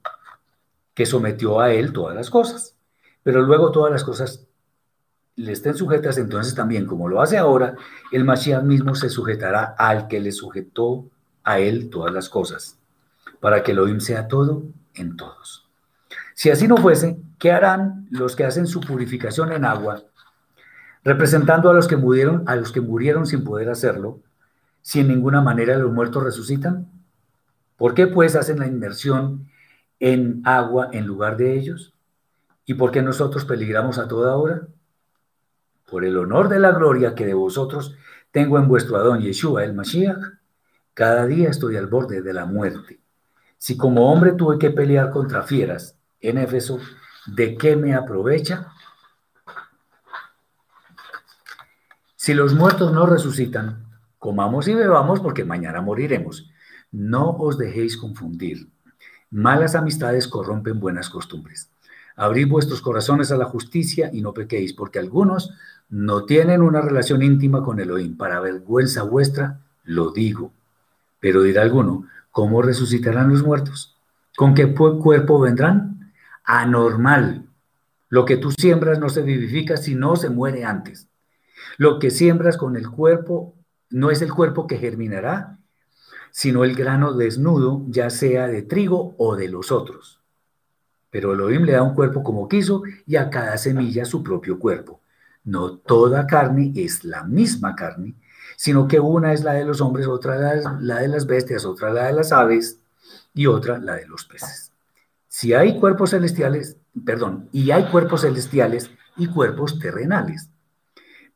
A: que sometió a Él todas las cosas. Pero luego todas las cosas le estén sujetas, entonces también, como lo hace ahora, el Mashiach mismo se sujetará al que le sujetó a él todas las cosas, para que Elohim sea todo en todos. Si así no fuese, ¿qué harán los que hacen su purificación en agua, representando a los que murieron, a los que murieron sin poder hacerlo, si en ninguna manera los muertos resucitan? ¿Por qué pues hacen la inmersión en agua en lugar de ellos? ¿Y por qué nosotros peligramos a toda hora? por el honor de la gloria que de vosotros tengo en vuestro Adón Yeshua el Mashiach, cada día estoy al borde de la muerte. Si como hombre tuve que pelear contra fieras en Éfeso, ¿de qué me aprovecha? Si los muertos no resucitan, comamos y bebamos porque mañana moriremos. No os dejéis confundir. Malas amistades corrompen buenas costumbres. Abrid vuestros corazones a la justicia y no pequéis, porque algunos no tienen una relación íntima con Elohim. Para vergüenza vuestra lo digo. Pero dirá alguno, ¿cómo resucitarán los muertos? ¿Con qué cuerpo vendrán? Anormal. Lo que tú siembras no se vivifica si no se muere antes. Lo que siembras con el cuerpo no es el cuerpo que germinará, sino el grano desnudo, ya sea de trigo o de los otros. Pero Elohim le da un cuerpo como quiso y a cada semilla su propio cuerpo. No toda carne es la misma carne, sino que una es la de los hombres, otra la de las bestias, otra la de las aves y otra la de los peces. Si hay cuerpos celestiales, perdón, y hay cuerpos celestiales y cuerpos terrenales,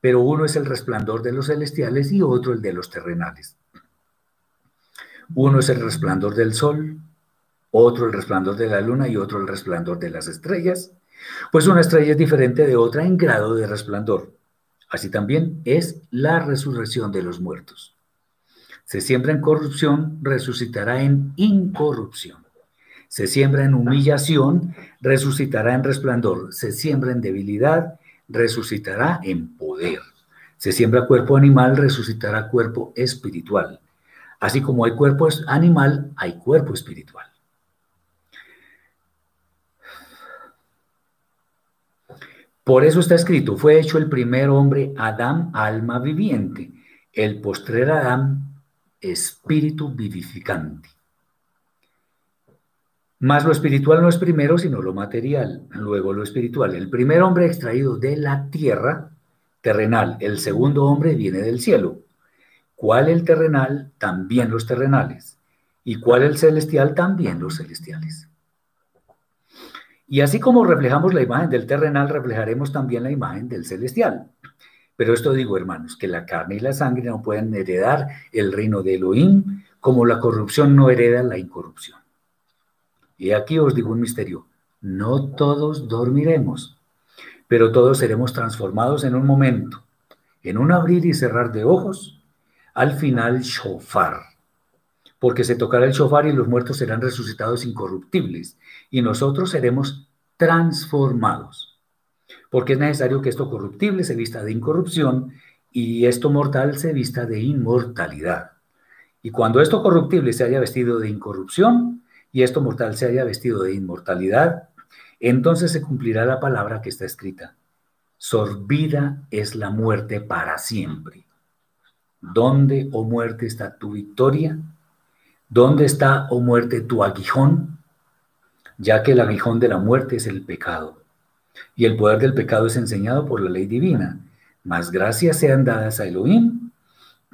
A: pero uno es el resplandor de los celestiales y otro el de los terrenales. Uno es el resplandor del sol, otro el resplandor de la luna y otro el resplandor de las estrellas. Pues una estrella es diferente de otra en grado de resplandor. Así también es la resurrección de los muertos. Se siembra en corrupción, resucitará en incorrupción. Se siembra en humillación, resucitará en resplandor. Se siembra en debilidad, resucitará en poder. Se siembra cuerpo animal, resucitará cuerpo espiritual. Así como hay cuerpo animal, hay cuerpo espiritual. Por eso está escrito, fue hecho el primer hombre Adán, alma viviente, el postrer Adán, espíritu vivificante. Más lo espiritual no es primero, sino lo material, luego lo espiritual. El primer hombre extraído de la tierra, terrenal, el segundo hombre viene del cielo. ¿Cuál el terrenal? También los terrenales. ¿Y cuál el celestial? También los celestiales. Y así como reflejamos la imagen del terrenal, reflejaremos también la imagen del celestial. Pero esto digo, hermanos, que la carne y la sangre no pueden heredar el reino de Elohim, como la corrupción no hereda la incorrupción. Y aquí os digo un misterio, no todos dormiremos, pero todos seremos transformados en un momento, en un abrir y cerrar de ojos, al final shofar, porque se tocará el shofar y los muertos serán resucitados incorruptibles, y nosotros seremos transformados. Porque es necesario que esto corruptible se vista de incorrupción y esto mortal se vista de inmortalidad. Y cuando esto corruptible se haya vestido de incorrupción y esto mortal se haya vestido de inmortalidad, entonces se cumplirá la palabra que está escrita. Sorbida es la muerte para siempre. ¿Dónde, oh muerte, está tu victoria? ¿Dónde está, oh muerte, tu aguijón? ya que el aguijón de la muerte es el pecado, y el poder del pecado es enseñado por la ley divina. Más gracias sean dadas a Elohim,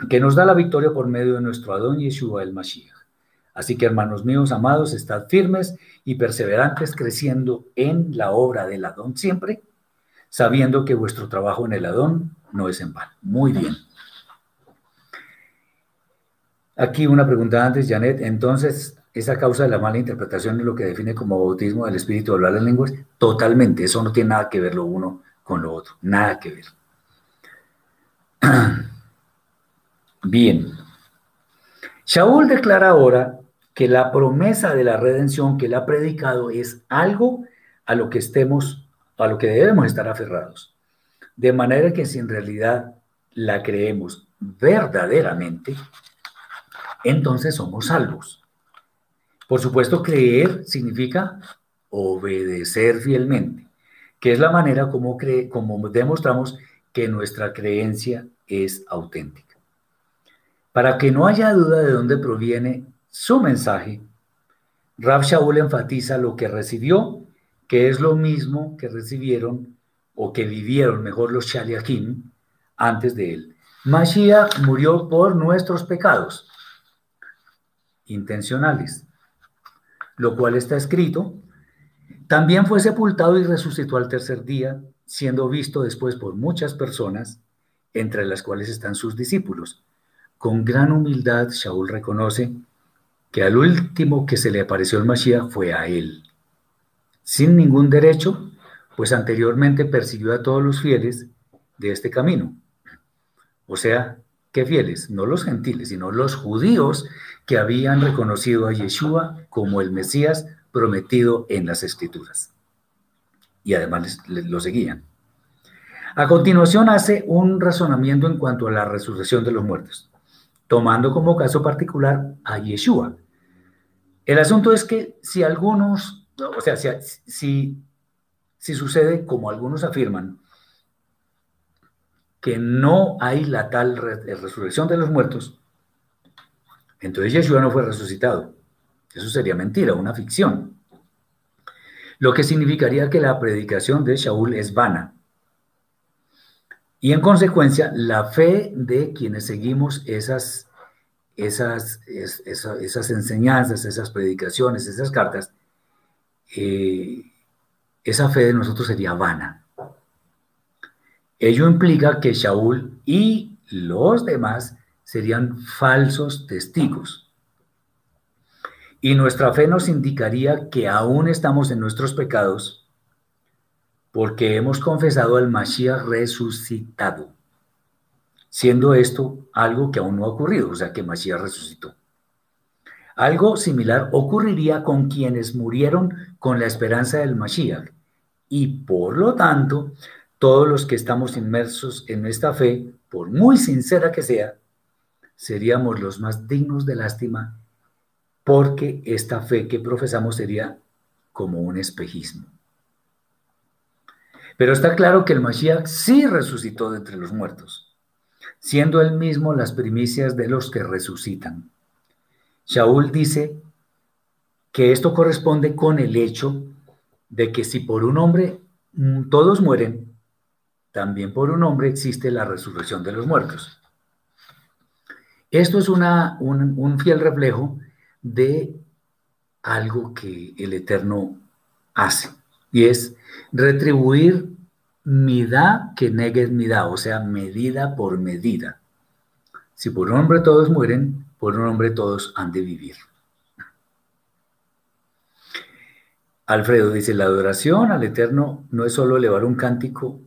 A: que nos da la victoria por medio de nuestro Adón Yeshua el Mashiach. Así que, hermanos míos amados, estad firmes y perseverantes creciendo en la obra del Adón siempre, sabiendo que vuestro trabajo en el Adón no es en vano. Muy bien. Aquí una pregunta antes, Janet. Entonces, esa causa de la mala interpretación es lo que define como bautismo del espíritu de hablar en lenguas? Totalmente, eso no tiene nada que ver lo uno con lo otro, nada que ver. Bien. Shaul declara ahora que la promesa de la redención que él ha predicado es algo a lo que estemos, a lo que debemos estar aferrados. De manera que si en realidad la creemos verdaderamente, entonces somos salvos. Por supuesto, creer significa obedecer fielmente, que es la manera como, como demostramos que nuestra creencia es auténtica. Para que no haya duda de dónde proviene su mensaje, Rab Shaul enfatiza lo que recibió, que es lo mismo que recibieron o que vivieron mejor los Shaliachim antes de él. Mashiach murió por nuestros pecados intencionales, lo cual está escrito. También fue sepultado y resucitó al tercer día, siendo visto después por muchas personas, entre las cuales están sus discípulos. Con gran humildad, Shaul reconoce que al último que se le apareció el Mashiach fue a él, sin ningún derecho, pues anteriormente persiguió a todos los fieles de este camino. O sea, ¿qué fieles? No los gentiles, sino los judíos que habían reconocido a Yeshua como el Mesías prometido en las Escrituras. Y además lo seguían. A continuación hace un razonamiento en cuanto a la resurrección de los muertos, tomando como caso particular a Yeshua. El asunto es que si algunos, o sea, si, si sucede como algunos afirman, que no hay la tal resurrección de los muertos, entonces Yeshua no fue resucitado. Eso sería mentira, una ficción. Lo que significaría que la predicación de Shaul es vana. Y en consecuencia, la fe de quienes seguimos esas, esas, esas, enseñanzas, esas predicaciones, esas cartas, eh, esa fe de nosotros sería vana. Ello implica que Shaul y los demás serían falsos testigos. Y nuestra fe nos indicaría que aún estamos en nuestros pecados porque hemos confesado al Mashiach resucitado, siendo esto algo que aún no ha ocurrido, o sea que Mashiach resucitó. Algo similar ocurriría con quienes murieron con la esperanza del Mashiach y por lo tanto todos los que estamos inmersos en esta fe, por muy sincera que sea, seríamos los más dignos de lástima porque esta fe que profesamos sería como un espejismo. Pero está claro que el Mashiach sí resucitó de entre los muertos, siendo él mismo las primicias de los que resucitan. Shaul dice que esto corresponde con el hecho de que si por un hombre mm, todos mueren, también por un hombre existe la resurrección de los muertos. Esto es una, un, fiel reflejo de algo que el Eterno hace, y es retribuir da que negues da, o sea, medida por medida. Si por un hombre todos mueren, por un hombre todos han de vivir. Alfredo dice, la adoración al Eterno no es solo elevar un cántico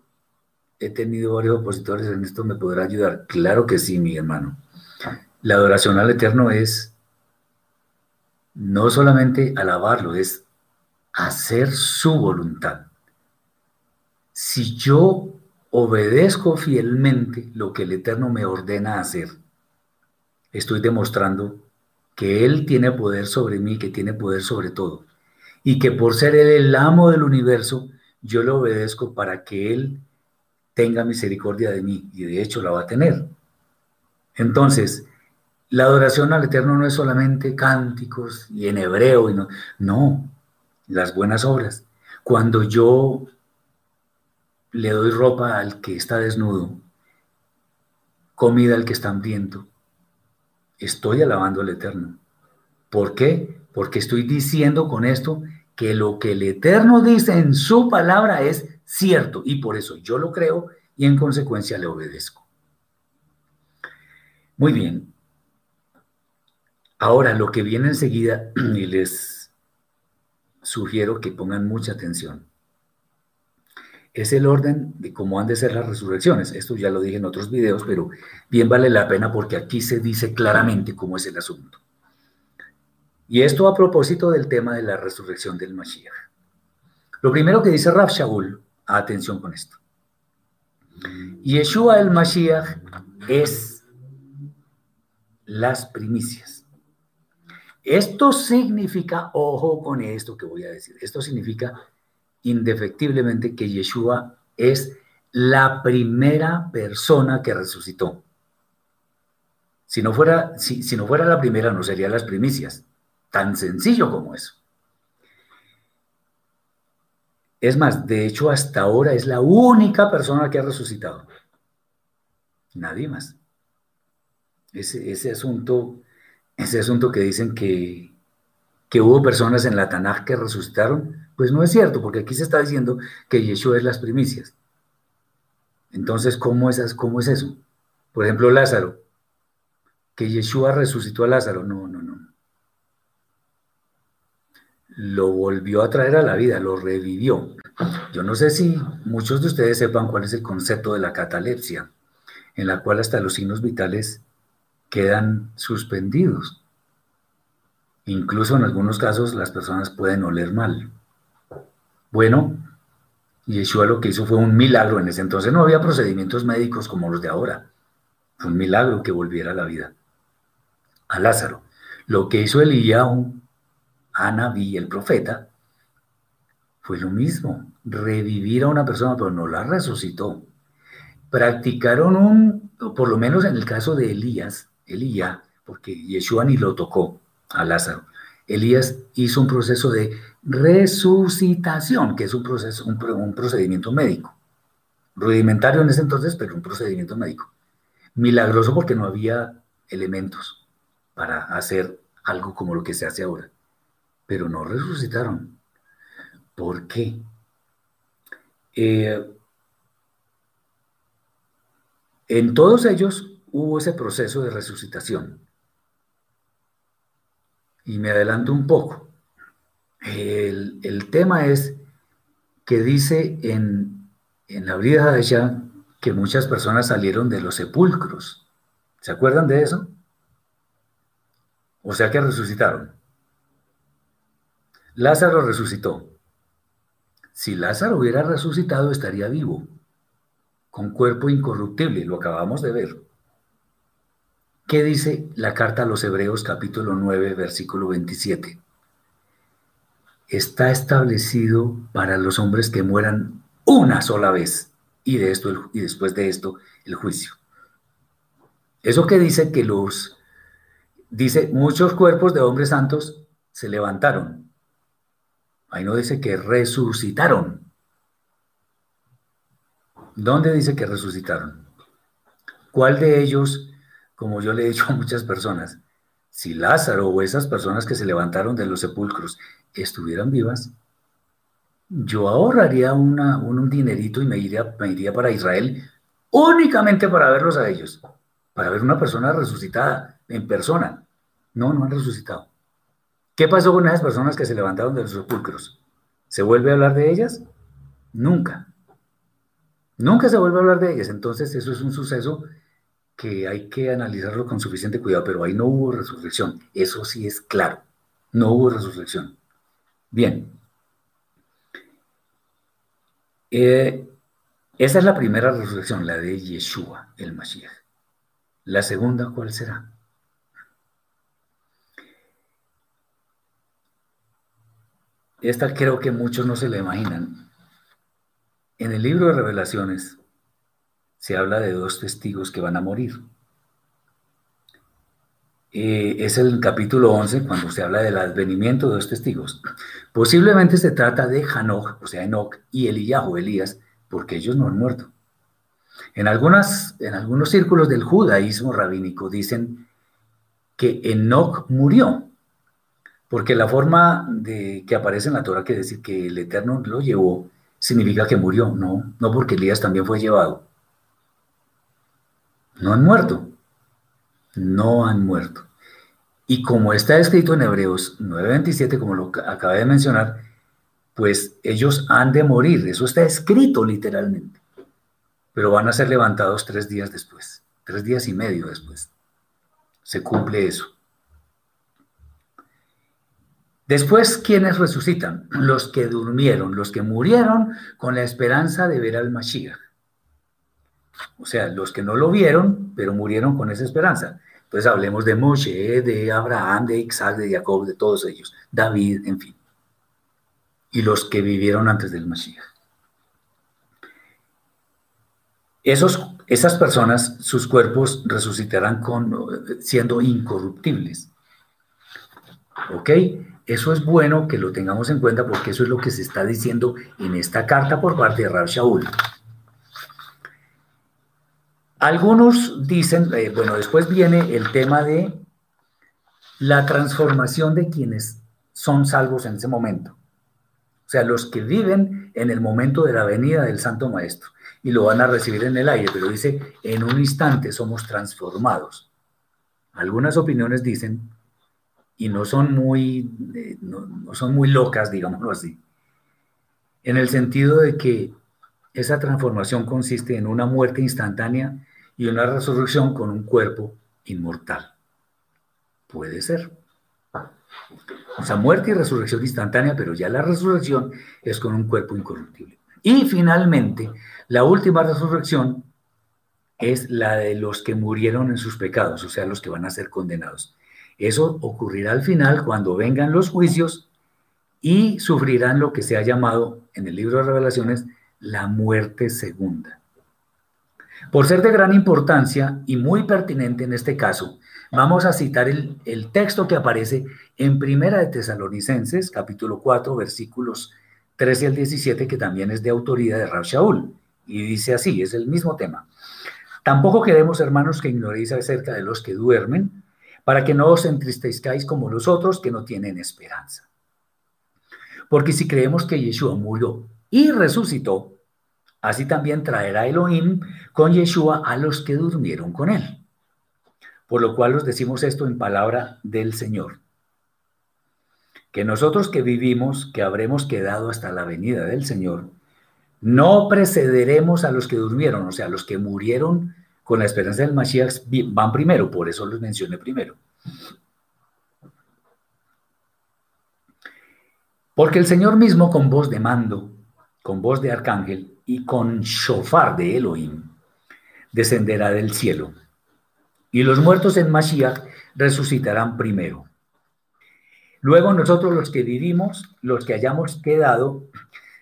A: he tenido varios opositores en esto, ¿me podrá ayudar? Claro que sí, mi hermano. La adoración al Eterno es no solamente alabarlo, es hacer su voluntad. Si yo obedezco fielmente lo que el Eterno me ordena hacer, estoy demostrando que Él tiene poder sobre mí, que tiene poder sobre todo, y que por ser Él el amo del universo, yo le obedezco para que Él tenga misericordia de mí, y de hecho la va a tener. Entonces, la adoración al Eterno no es solamente cánticos y en hebreo, y no, no, las buenas obras. Cuando yo le doy ropa al que está desnudo, comida al que está hambriento, estoy alabando al Eterno. ¿Por qué? Porque estoy diciendo con esto que lo que el Eterno dice en su palabra es cierto y por eso yo lo creo y en consecuencia le obedezco. Muy bien. Ahora, lo que viene enseguida, y les sugiero que pongan mucha atención, es el orden de cómo han de ser las resurrecciones. Esto ya lo dije en otros videos, pero bien vale la pena porque aquí se dice claramente cómo es el asunto. Y esto a propósito del tema de la resurrección del Mashiach. Lo primero que dice Rav Shaul, atención con esto. Yeshua el Mashiach es las primicias. Esto significa, ojo con esto que voy a decir, esto significa indefectiblemente que Yeshua es la primera persona que resucitó. Si no fuera, si, si no fuera la primera, no serían las primicias. Tan sencillo como eso. Es más, de hecho, hasta ahora es la única persona que ha resucitado. Nadie más. Ese, ese asunto, ese asunto que dicen que, que hubo personas en la Tanaj que resucitaron, pues no es cierto, porque aquí se está diciendo que Yeshua es las primicias. Entonces, ¿cómo es, cómo es eso? Por ejemplo, Lázaro, que Yeshua resucitó a Lázaro. No, no, no. Lo volvió a traer a la vida, lo revivió. Yo no sé si muchos de ustedes sepan cuál es el concepto de la catalepsia, en la cual hasta los signos vitales quedan suspendidos. Incluso en algunos casos las personas pueden oler mal. Bueno, Yeshua lo que hizo fue un milagro. En ese entonces no había procedimientos médicos como los de ahora. Fue un milagro que volviera a la vida. A Lázaro. Lo que hizo Eliyahu, Anabí, el profeta, fue lo mismo. Revivir a una persona, pero no la resucitó. Practicaron un, por lo menos en el caso de Elías, Elías, porque Yeshua ni lo tocó a Lázaro. Elías hizo un proceso de resucitación, que es un, proceso, un, procedimiento médico. Rudimentario en ese entonces, pero un procedimiento médico. Milagroso porque no había elementos para hacer algo como lo que se hace ahora. Pero no resucitaron. ¿Por qué? Eh, en todos ellos hubo ese proceso de resucitación. Y me adelanto un poco. El, tema es que dice en, en la vida de que muchas personas salieron de los sepulcros. ¿Se acuerdan de eso? O sea que resucitaron. Lázaro resucitó. Si Lázaro hubiera resucitado, estaría vivo, con cuerpo incorruptible, lo acabamos de ver. ¿Qué dice la carta a los Hebreos capítulo 9, versículo 27? Está establecido para los hombres que mueran una sola vez y, de esto, y después de esto el juicio. Eso que dice que los, dice, muchos cuerpos de hombres santos se levantaron. Ahí no dice que resucitaron. ¿Dónde dice que resucitaron? ¿Cuál de ellos, como yo le he dicho a muchas personas, si Lázaro o esas personas que se levantaron de los sepulcros estuvieran vivas, yo ahorraría una, un, dinerito y me iría, me iría para Israel únicamente para verlos a ellos, para ver una persona resucitada en persona. No, no han resucitado. ¿Qué pasó con esas personas que se levantaron de los sepulcros? ¿Se vuelve a hablar de ellas? Nunca. Nunca se vuelve a hablar de ellas. Entonces eso es un suceso que hay que analizarlo con suficiente cuidado, pero ahí no hubo resurrección. Eso sí es claro. No hubo resurrección. Bien. Eh, esa es la primera resurrección, la de Yeshua, el Mashiach. La segunda, ¿cuál será? Esta creo que muchos no se la imaginan. En el libro de revelaciones se habla de dos testigos que van a morir. Eh, es el capítulo 11 cuando se habla del advenimiento de dos testigos. Posiblemente se trata de Hanoch, o sea, Enoch, y Eliyahu, Elías, porque ellos no han muerto. En, algunas, en algunos círculos del judaísmo rabínico dicen que Enoch murió, porque la forma de que aparece en la Torah que decir que el Eterno lo llevó significa que murió, no, no porque Elías también fue llevado. No han muerto no han muerto. Y como está escrito en Hebreos 9:27, como lo acabé de mencionar, pues ellos han de morir, eso está escrito literalmente, pero van a ser levantados tres días después, tres días y medio después. Se cumple eso. Después, ¿quiénes resucitan? Los que durmieron, los que murieron con la esperanza de ver al Mashiach. O sea, los que no lo vieron, pero murieron con esa esperanza. Entonces hablemos de Moshe, de Abraham, de Isaac, de Jacob, de todos ellos, David, en fin. Y los que vivieron antes del Mashiach. Esos, esas personas, sus cuerpos resucitarán con, siendo incorruptibles. ¿Ok? Eso es bueno que lo tengamos en cuenta porque eso es lo que se está diciendo en esta carta por parte de Rab Shaul. Algunos dicen, eh, bueno, después viene el tema de la transformación de quienes son salvos en ese momento. O sea, los que viven en el momento de la venida del Santo Maestro y lo van a recibir en el aire, pero dice, en un instante somos transformados. Algunas opiniones dicen y no son muy, eh, no, son muy locas, digámoslo así, en el sentido de que esa transformación consiste en una muerte instantánea y una resurrección con un cuerpo inmortal. Puede ser. O sea, muerte y resurrección instantánea, pero ya la resurrección es con un cuerpo incorruptible. Y finalmente, la última resurrección es la de los que murieron en sus pecados, o sea, los que van a ser condenados. Eso ocurrirá al final cuando vengan los juicios y sufrirán lo que se ha llamado en el libro de revelaciones la muerte segunda. Por ser de gran importancia y muy pertinente en este caso, vamos a citar el, texto que aparece en Primera de Tesalonicenses, capítulo 4, versículos 13 al 17, que también es de autoría de Rab. Y dice así, es el mismo tema. Tampoco queremos, hermanos, que ignoréis acerca de los que duermen, para que no os entristezcáis como los otros que no tienen esperanza. Porque si creemos que Yeshua murió y resucitó, así también traerá Elohim con Yeshua a los que durmieron con él. Por lo cual os decimos esto en palabra del Señor. Que nosotros que vivimos, que habremos quedado hasta la venida del Señor, no precederemos a los que durmieron, o sea, los que murieron con la esperanza del Mashiach van primero, por eso los mencioné primero. Porque el Señor mismo con voz de mando, con voz de arcángel y con shofar de Elohim, descenderá del cielo. Y los muertos en Mashiach resucitarán primero. Luego nosotros los que vivimos, los que hayamos quedado,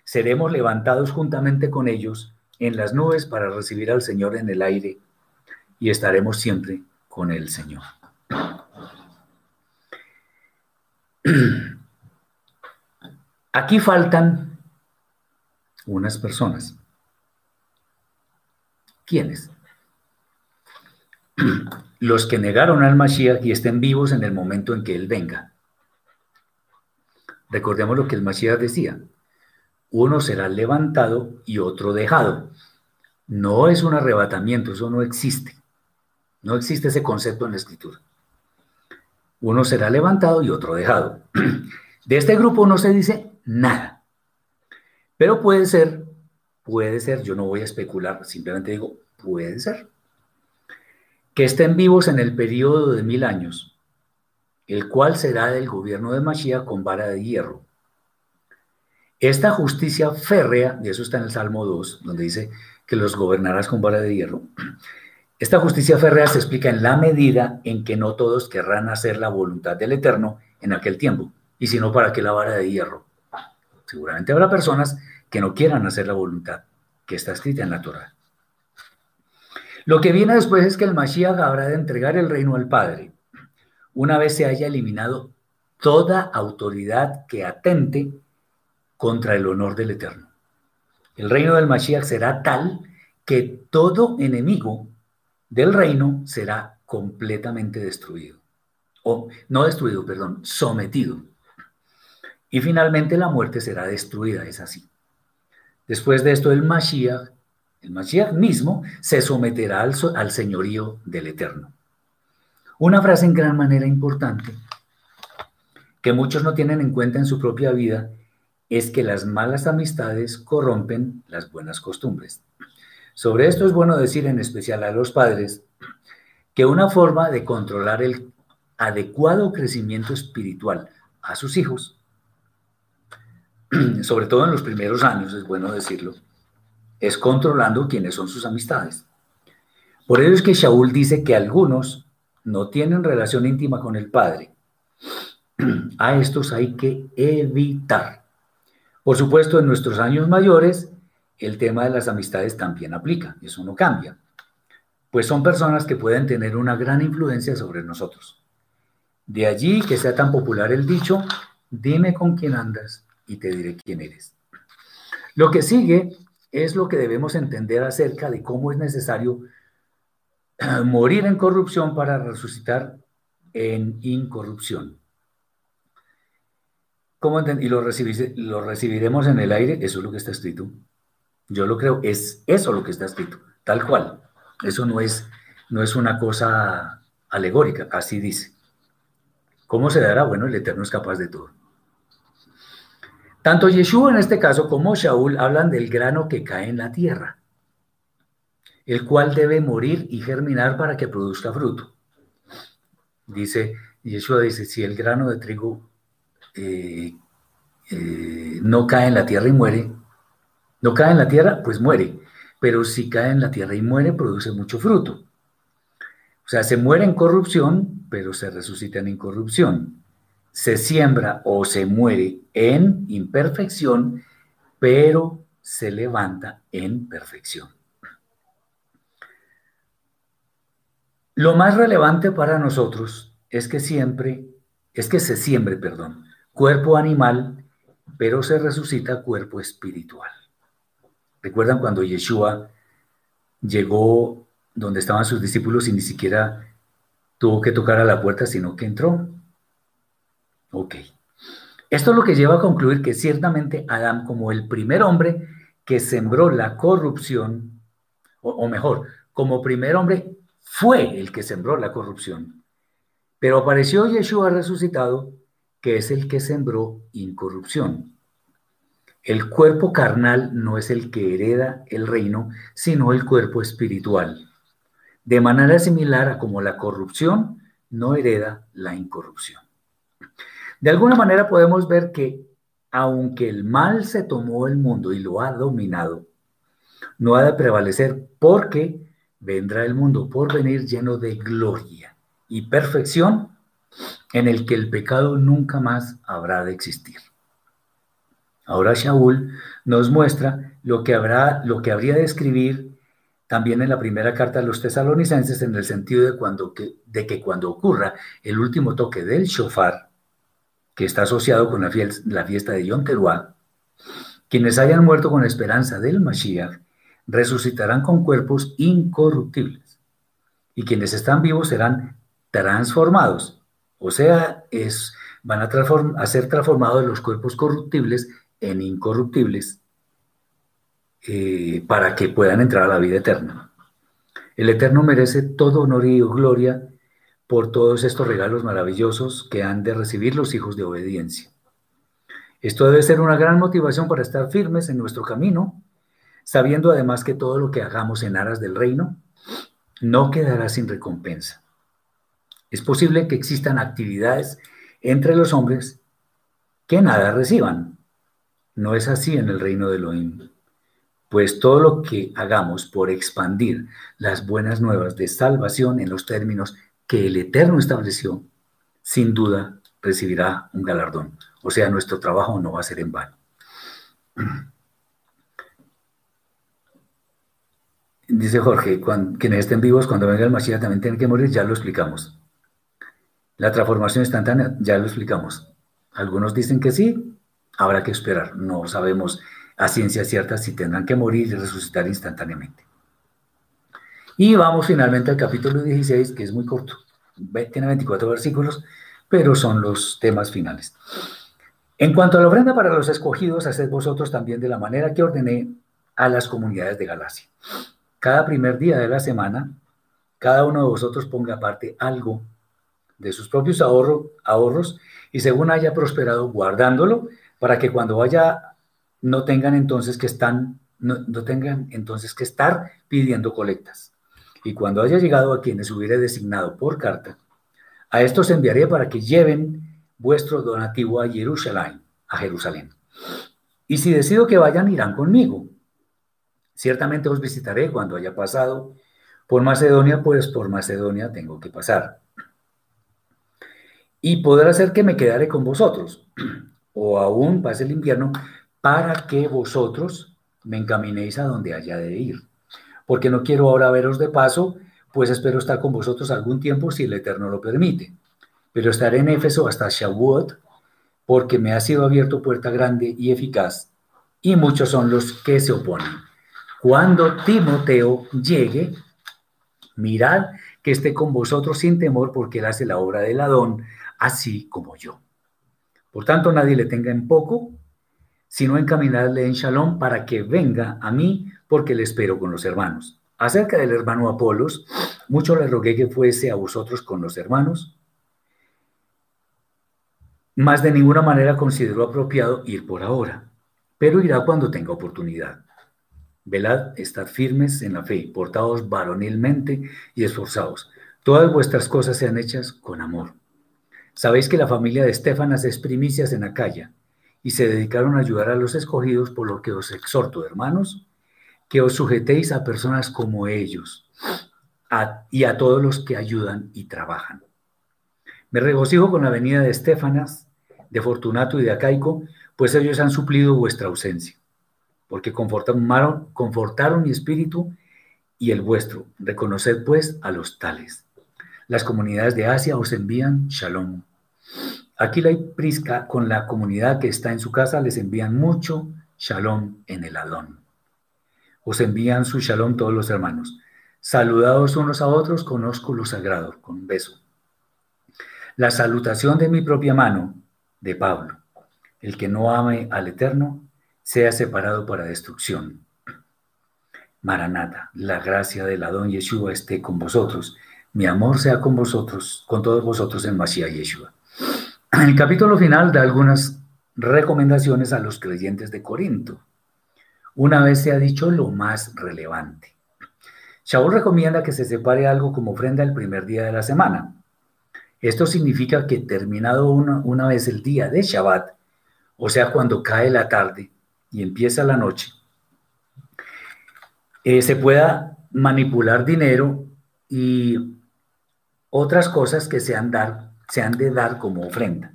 A: seremos levantados juntamente con ellos en las nubes para recibir al Señor en el aire y estaremos siempre con el Señor. Aquí faltan unas personas. ¿Quiénes? Los que negaron al Mashiach y estén vivos en el momento en que Él venga. Recordemos lo que el Mashiach decía. Uno será levantado y otro dejado. No es un arrebatamiento, eso no existe. No existe ese concepto en la escritura. Uno será levantado y otro dejado. De este grupo no se dice nada. Pero puede ser, puede ser, yo no voy a especular, simplemente digo, puede ser, que estén vivos en el periodo de mil años, el cual será del gobierno de Mashiach con vara de hierro. Esta justicia férrea, y eso está en el Salmo 2, donde dice que los gobernarás con vara de hierro, esta justicia férrea se explica en la medida en que no todos querrán hacer la voluntad del Eterno en aquel tiempo, y si no, ¿para qué la vara de hierro? Seguramente habrá personas que no quieran hacer la voluntad que está escrita en la Torah. Lo que viene después es que el Mashiach habrá de entregar el reino al Padre, una vez se haya eliminado toda autoridad que atente contra el honor del Eterno. El reino del Mashiach será tal que todo enemigo del reino será completamente destruido. O no destruido, perdón, sometido. Y finalmente la muerte será destruida, es así. Después de esto, el Mashiach, el Mashiach mismo, se someterá al, al señorío del Eterno. Una frase en gran manera importante que muchos no tienen en cuenta en su propia vida es que las malas amistades corrompen las buenas costumbres. Sobre esto es bueno decir en especial a los padres que una forma de controlar el adecuado crecimiento espiritual a sus hijos, sobre todo en los primeros años, es bueno decirlo, es controlando quiénes son sus amistades. Por ello es que Shaul dice que algunos no tienen relación íntima con el Padre. A estos hay que evitar. Por supuesto, en nuestros años mayores, el tema de las amistades también aplica, eso no cambia, pues son personas que pueden tener una gran influencia sobre nosotros. De allí que sea tan popular el dicho, dime con quién andas y te diré quién eres. Lo que sigue es lo que debemos entender acerca de cómo es necesario morir en corrupción para resucitar en incorrupción. ¿Cómo y lo, lo recibiremos en el aire? Eso es lo que está escrito. Yo lo creo, es eso lo que está escrito, tal cual. Eso no es, no es una cosa alegórica, así dice. ¿Cómo se dará? Bueno, el Eterno es capaz de todo. Tanto Yeshua en este caso como Shaul hablan del grano que cae en la tierra el cual debe morir y germinar para que produzca fruto. Dice, Yeshua dice, si el grano de trigo eh, eh, no cae en la tierra y muere, no cae en la tierra, pues muere. Pero si cae en la tierra y muere, produce mucho fruto. O sea, se muere en corrupción, pero se resucita en incorrupción. Se siembra o se muere en imperfección, pero se levanta en perfección. Lo más relevante para nosotros es que siempre, es que se siembre, perdón, cuerpo animal, pero se resucita cuerpo espiritual. ¿Recuerdan cuando Yeshua llegó donde estaban sus discípulos y ni siquiera tuvo que tocar a la puerta, sino que entró? Ok. Esto es lo que lleva a concluir que ciertamente Adán, como el primer hombre que sembró la corrupción, o, o mejor, como primer hombre fue el que sembró la corrupción. Pero apareció Yeshua resucitado, que es el que sembró incorrupción. El cuerpo carnal no es el que hereda el reino, sino el cuerpo espiritual. De manera similar a como la corrupción no hereda la incorrupción. De alguna manera podemos ver que aunque el mal se tomó el mundo y lo ha dominado, no ha de prevalecer porque vendrá el mundo por venir lleno de gloria y perfección en el que el pecado nunca más habrá de existir. Ahora Shaul nos muestra lo que, habrá, lo que habría de escribir también en la primera carta a los tesalonicenses en el sentido de, cuando que, de que cuando ocurra el último toque del shofar, que está asociado con la, la fiesta de Yom quienes hayan muerto con esperanza del Mashiach resucitarán con cuerpos incorruptibles. Y quienes están vivos serán transformados. O sea, es, van a, ser transformados los cuerpos corruptibles en incorruptibles eh, para que puedan entrar a la vida eterna. El Eterno merece todo honor y gloria por todos estos regalos maravillosos que han de recibir los hijos de obediencia. Esto debe ser una gran motivación para estar firmes en nuestro camino sabiendo además que todo lo que hagamos en aras del reino no quedará sin recompensa. Es posible que existan actividades entre los hombres que nada reciban. No es así en el reino de Elohim, pues todo lo que hagamos por expandir las buenas nuevas de salvación en los términos que el Eterno estableció, sin duda recibirá un galardón. O sea, nuestro trabajo no va a ser en vano. Dice Jorge, quienes estén vivos cuando venga el Mashiach también tienen que morir, ya lo explicamos. La transformación instantánea, ya lo explicamos. Algunos dicen que sí, habrá que esperar. No sabemos a ciencia cierta si tendrán que morir y resucitar instantáneamente. Y vamos finalmente al capítulo 16, que es muy corto. Tiene 24 versículos, pero son los temas finales. En cuanto a la ofrenda para los escogidos, haced vosotros también de la manera que ordené a las comunidades de Galacia cada primer día de la semana, cada uno de vosotros ponga aparte algo de sus propios ahorros y según haya prosperado guardándolo para que cuando vaya no tengan entonces que están no, tengan entonces que estar pidiendo colectas. Y cuando haya llegado a quienes hubiere designado por carta, a estos enviaré para que lleven vuestro donativo a Jerusalén, a Jerusalén. Y si decido que vayan, irán conmigo. Ciertamente os visitaré cuando haya pasado por Macedonia, pues por Macedonia tengo que pasar. Y podrá ser que me quedaré con vosotros, o aún pase el invierno, para que vosotros me encaminéis a donde haya de ir. Porque no quiero ahora veros de paso, pues espero estar con vosotros algún tiempo si el Eterno lo permite. Pero estaré en Éfeso hasta Shavuot, porque me ha sido abierto puerta grande y eficaz, y muchos son los que se oponen. Cuando Timoteo llegue, mirad que esté con vosotros sin temor, porque él hace la obra del Adón, así como yo. Por tanto, nadie le tenga en poco, sino encaminarle en shalom para que venga a mí, porque le espero con los hermanos. Acerca del hermano Apolos, mucho le rogué que fuese a vosotros con los hermanos, mas de ninguna manera consideró apropiado ir por ahora, pero irá cuando tenga oportunidad. Velad, estad firmes en la fe, portados varonilmente y esforzados. Todas vuestras cosas sean hechas con amor. Sabéis que la familia de Estefanas es primicias en Acaya y se dedicaron a ayudar a los escogidos, por lo que os exhorto, hermanos, que os sujetéis a personas como ellos y a todos los que ayudan y trabajan. Me regocijo con la venida de Estefanas, de Fortunato y de Acaico, pues ellos han suplido vuestra ausencia, porque confortaron, mi espíritu y el vuestro. Reconoced pues a los tales. Las comunidades de Asia os envían shalom. Aquí la Prisca con la comunidad que está en su casa les envían mucho shalom en el Adón. Os envían su shalom todos los hermanos. Saludados unos a otros con ósculo sagrado, con un beso. La salutación de mi propia mano, de Pablo. El que no ame al Eterno, sea separado para destrucción. Maranata, la gracia del Adón Yeshua esté con vosotros mi amor sea con vosotros, con todos vosotros en Mashiach Yeshua. El capítulo final da algunas recomendaciones a los creyentes de Corinto. Una vez se ha dicho lo más relevante. Shaul recomienda que se separe algo como ofrenda el primer día de la semana. Esto significa que terminado una, una vez el día de Shabbat, o sea, cuando cae la tarde y empieza la noche, eh, se pueda manipular dinero y otras cosas que se han, dar, se han de dar como ofrenda.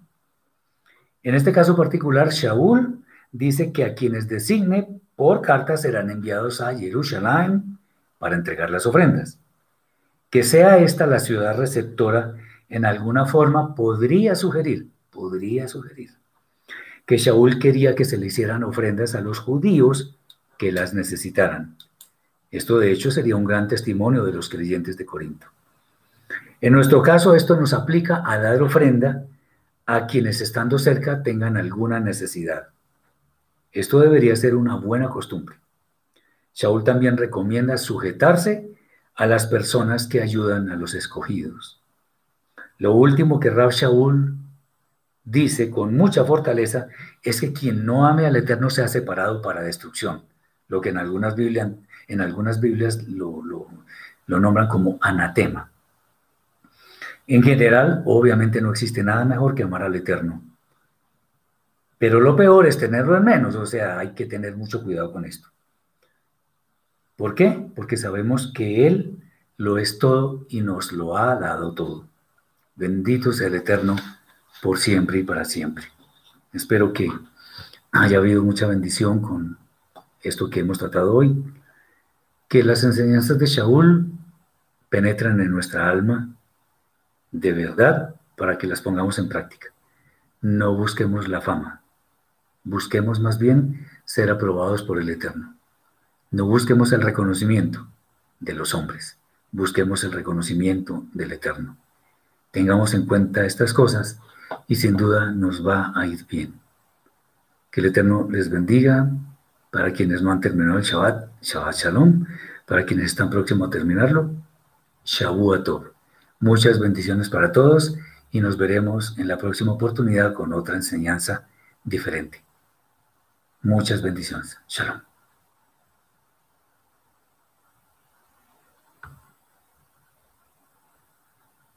A: En este caso particular, Shaul dice que a quienes designe por carta serán enviados a Jerusalén para entregar las ofrendas. Que sea esta la ciudad receptora en alguna forma podría sugerir, podría sugerir, que Shaul quería que se le hicieran ofrendas a los judíos que las necesitaran. Esto de hecho sería un gran testimonio de los creyentes de Corinto. En nuestro caso, esto nos aplica a dar ofrenda a quienes estando cerca tengan alguna necesidad. Esto debería ser una buena costumbre. Shaul también recomienda sujetarse a las personas que ayudan a los escogidos. Lo último que Rab Shaul dice con mucha fortaleza es que quien no ame al Eterno sea separado para destrucción, lo que en algunas Biblias, en algunas Biblias lo, lo nombran como anatema. En general, obviamente no existe nada mejor que amar al Eterno. Pero lo peor es tenerlo en menos, o sea, hay que tener mucho cuidado con esto. ¿Por qué? Porque sabemos que Él lo es todo y nos lo ha dado todo. Bendito sea el Eterno por siempre y para siempre. Espero que haya habido mucha bendición con esto que hemos tratado hoy. Que las enseñanzas de Shaul penetren en nuestra alma de verdad para que las pongamos en práctica. No busquemos la fama, busquemos más bien ser aprobados por el Eterno. No busquemos el reconocimiento de los hombres, busquemos el reconocimiento del Eterno. Tengamos en cuenta estas cosas y sin duda nos va a ir bien. Que el Eterno les bendiga. Para quienes no han terminado el Shabbat, Shabbat Shalom. Para quienes están próximos a terminarlo, Shavuot Tov. Muchas bendiciones para todos y nos veremos en la próxima oportunidad con otra enseñanza diferente. Muchas bendiciones. Shalom.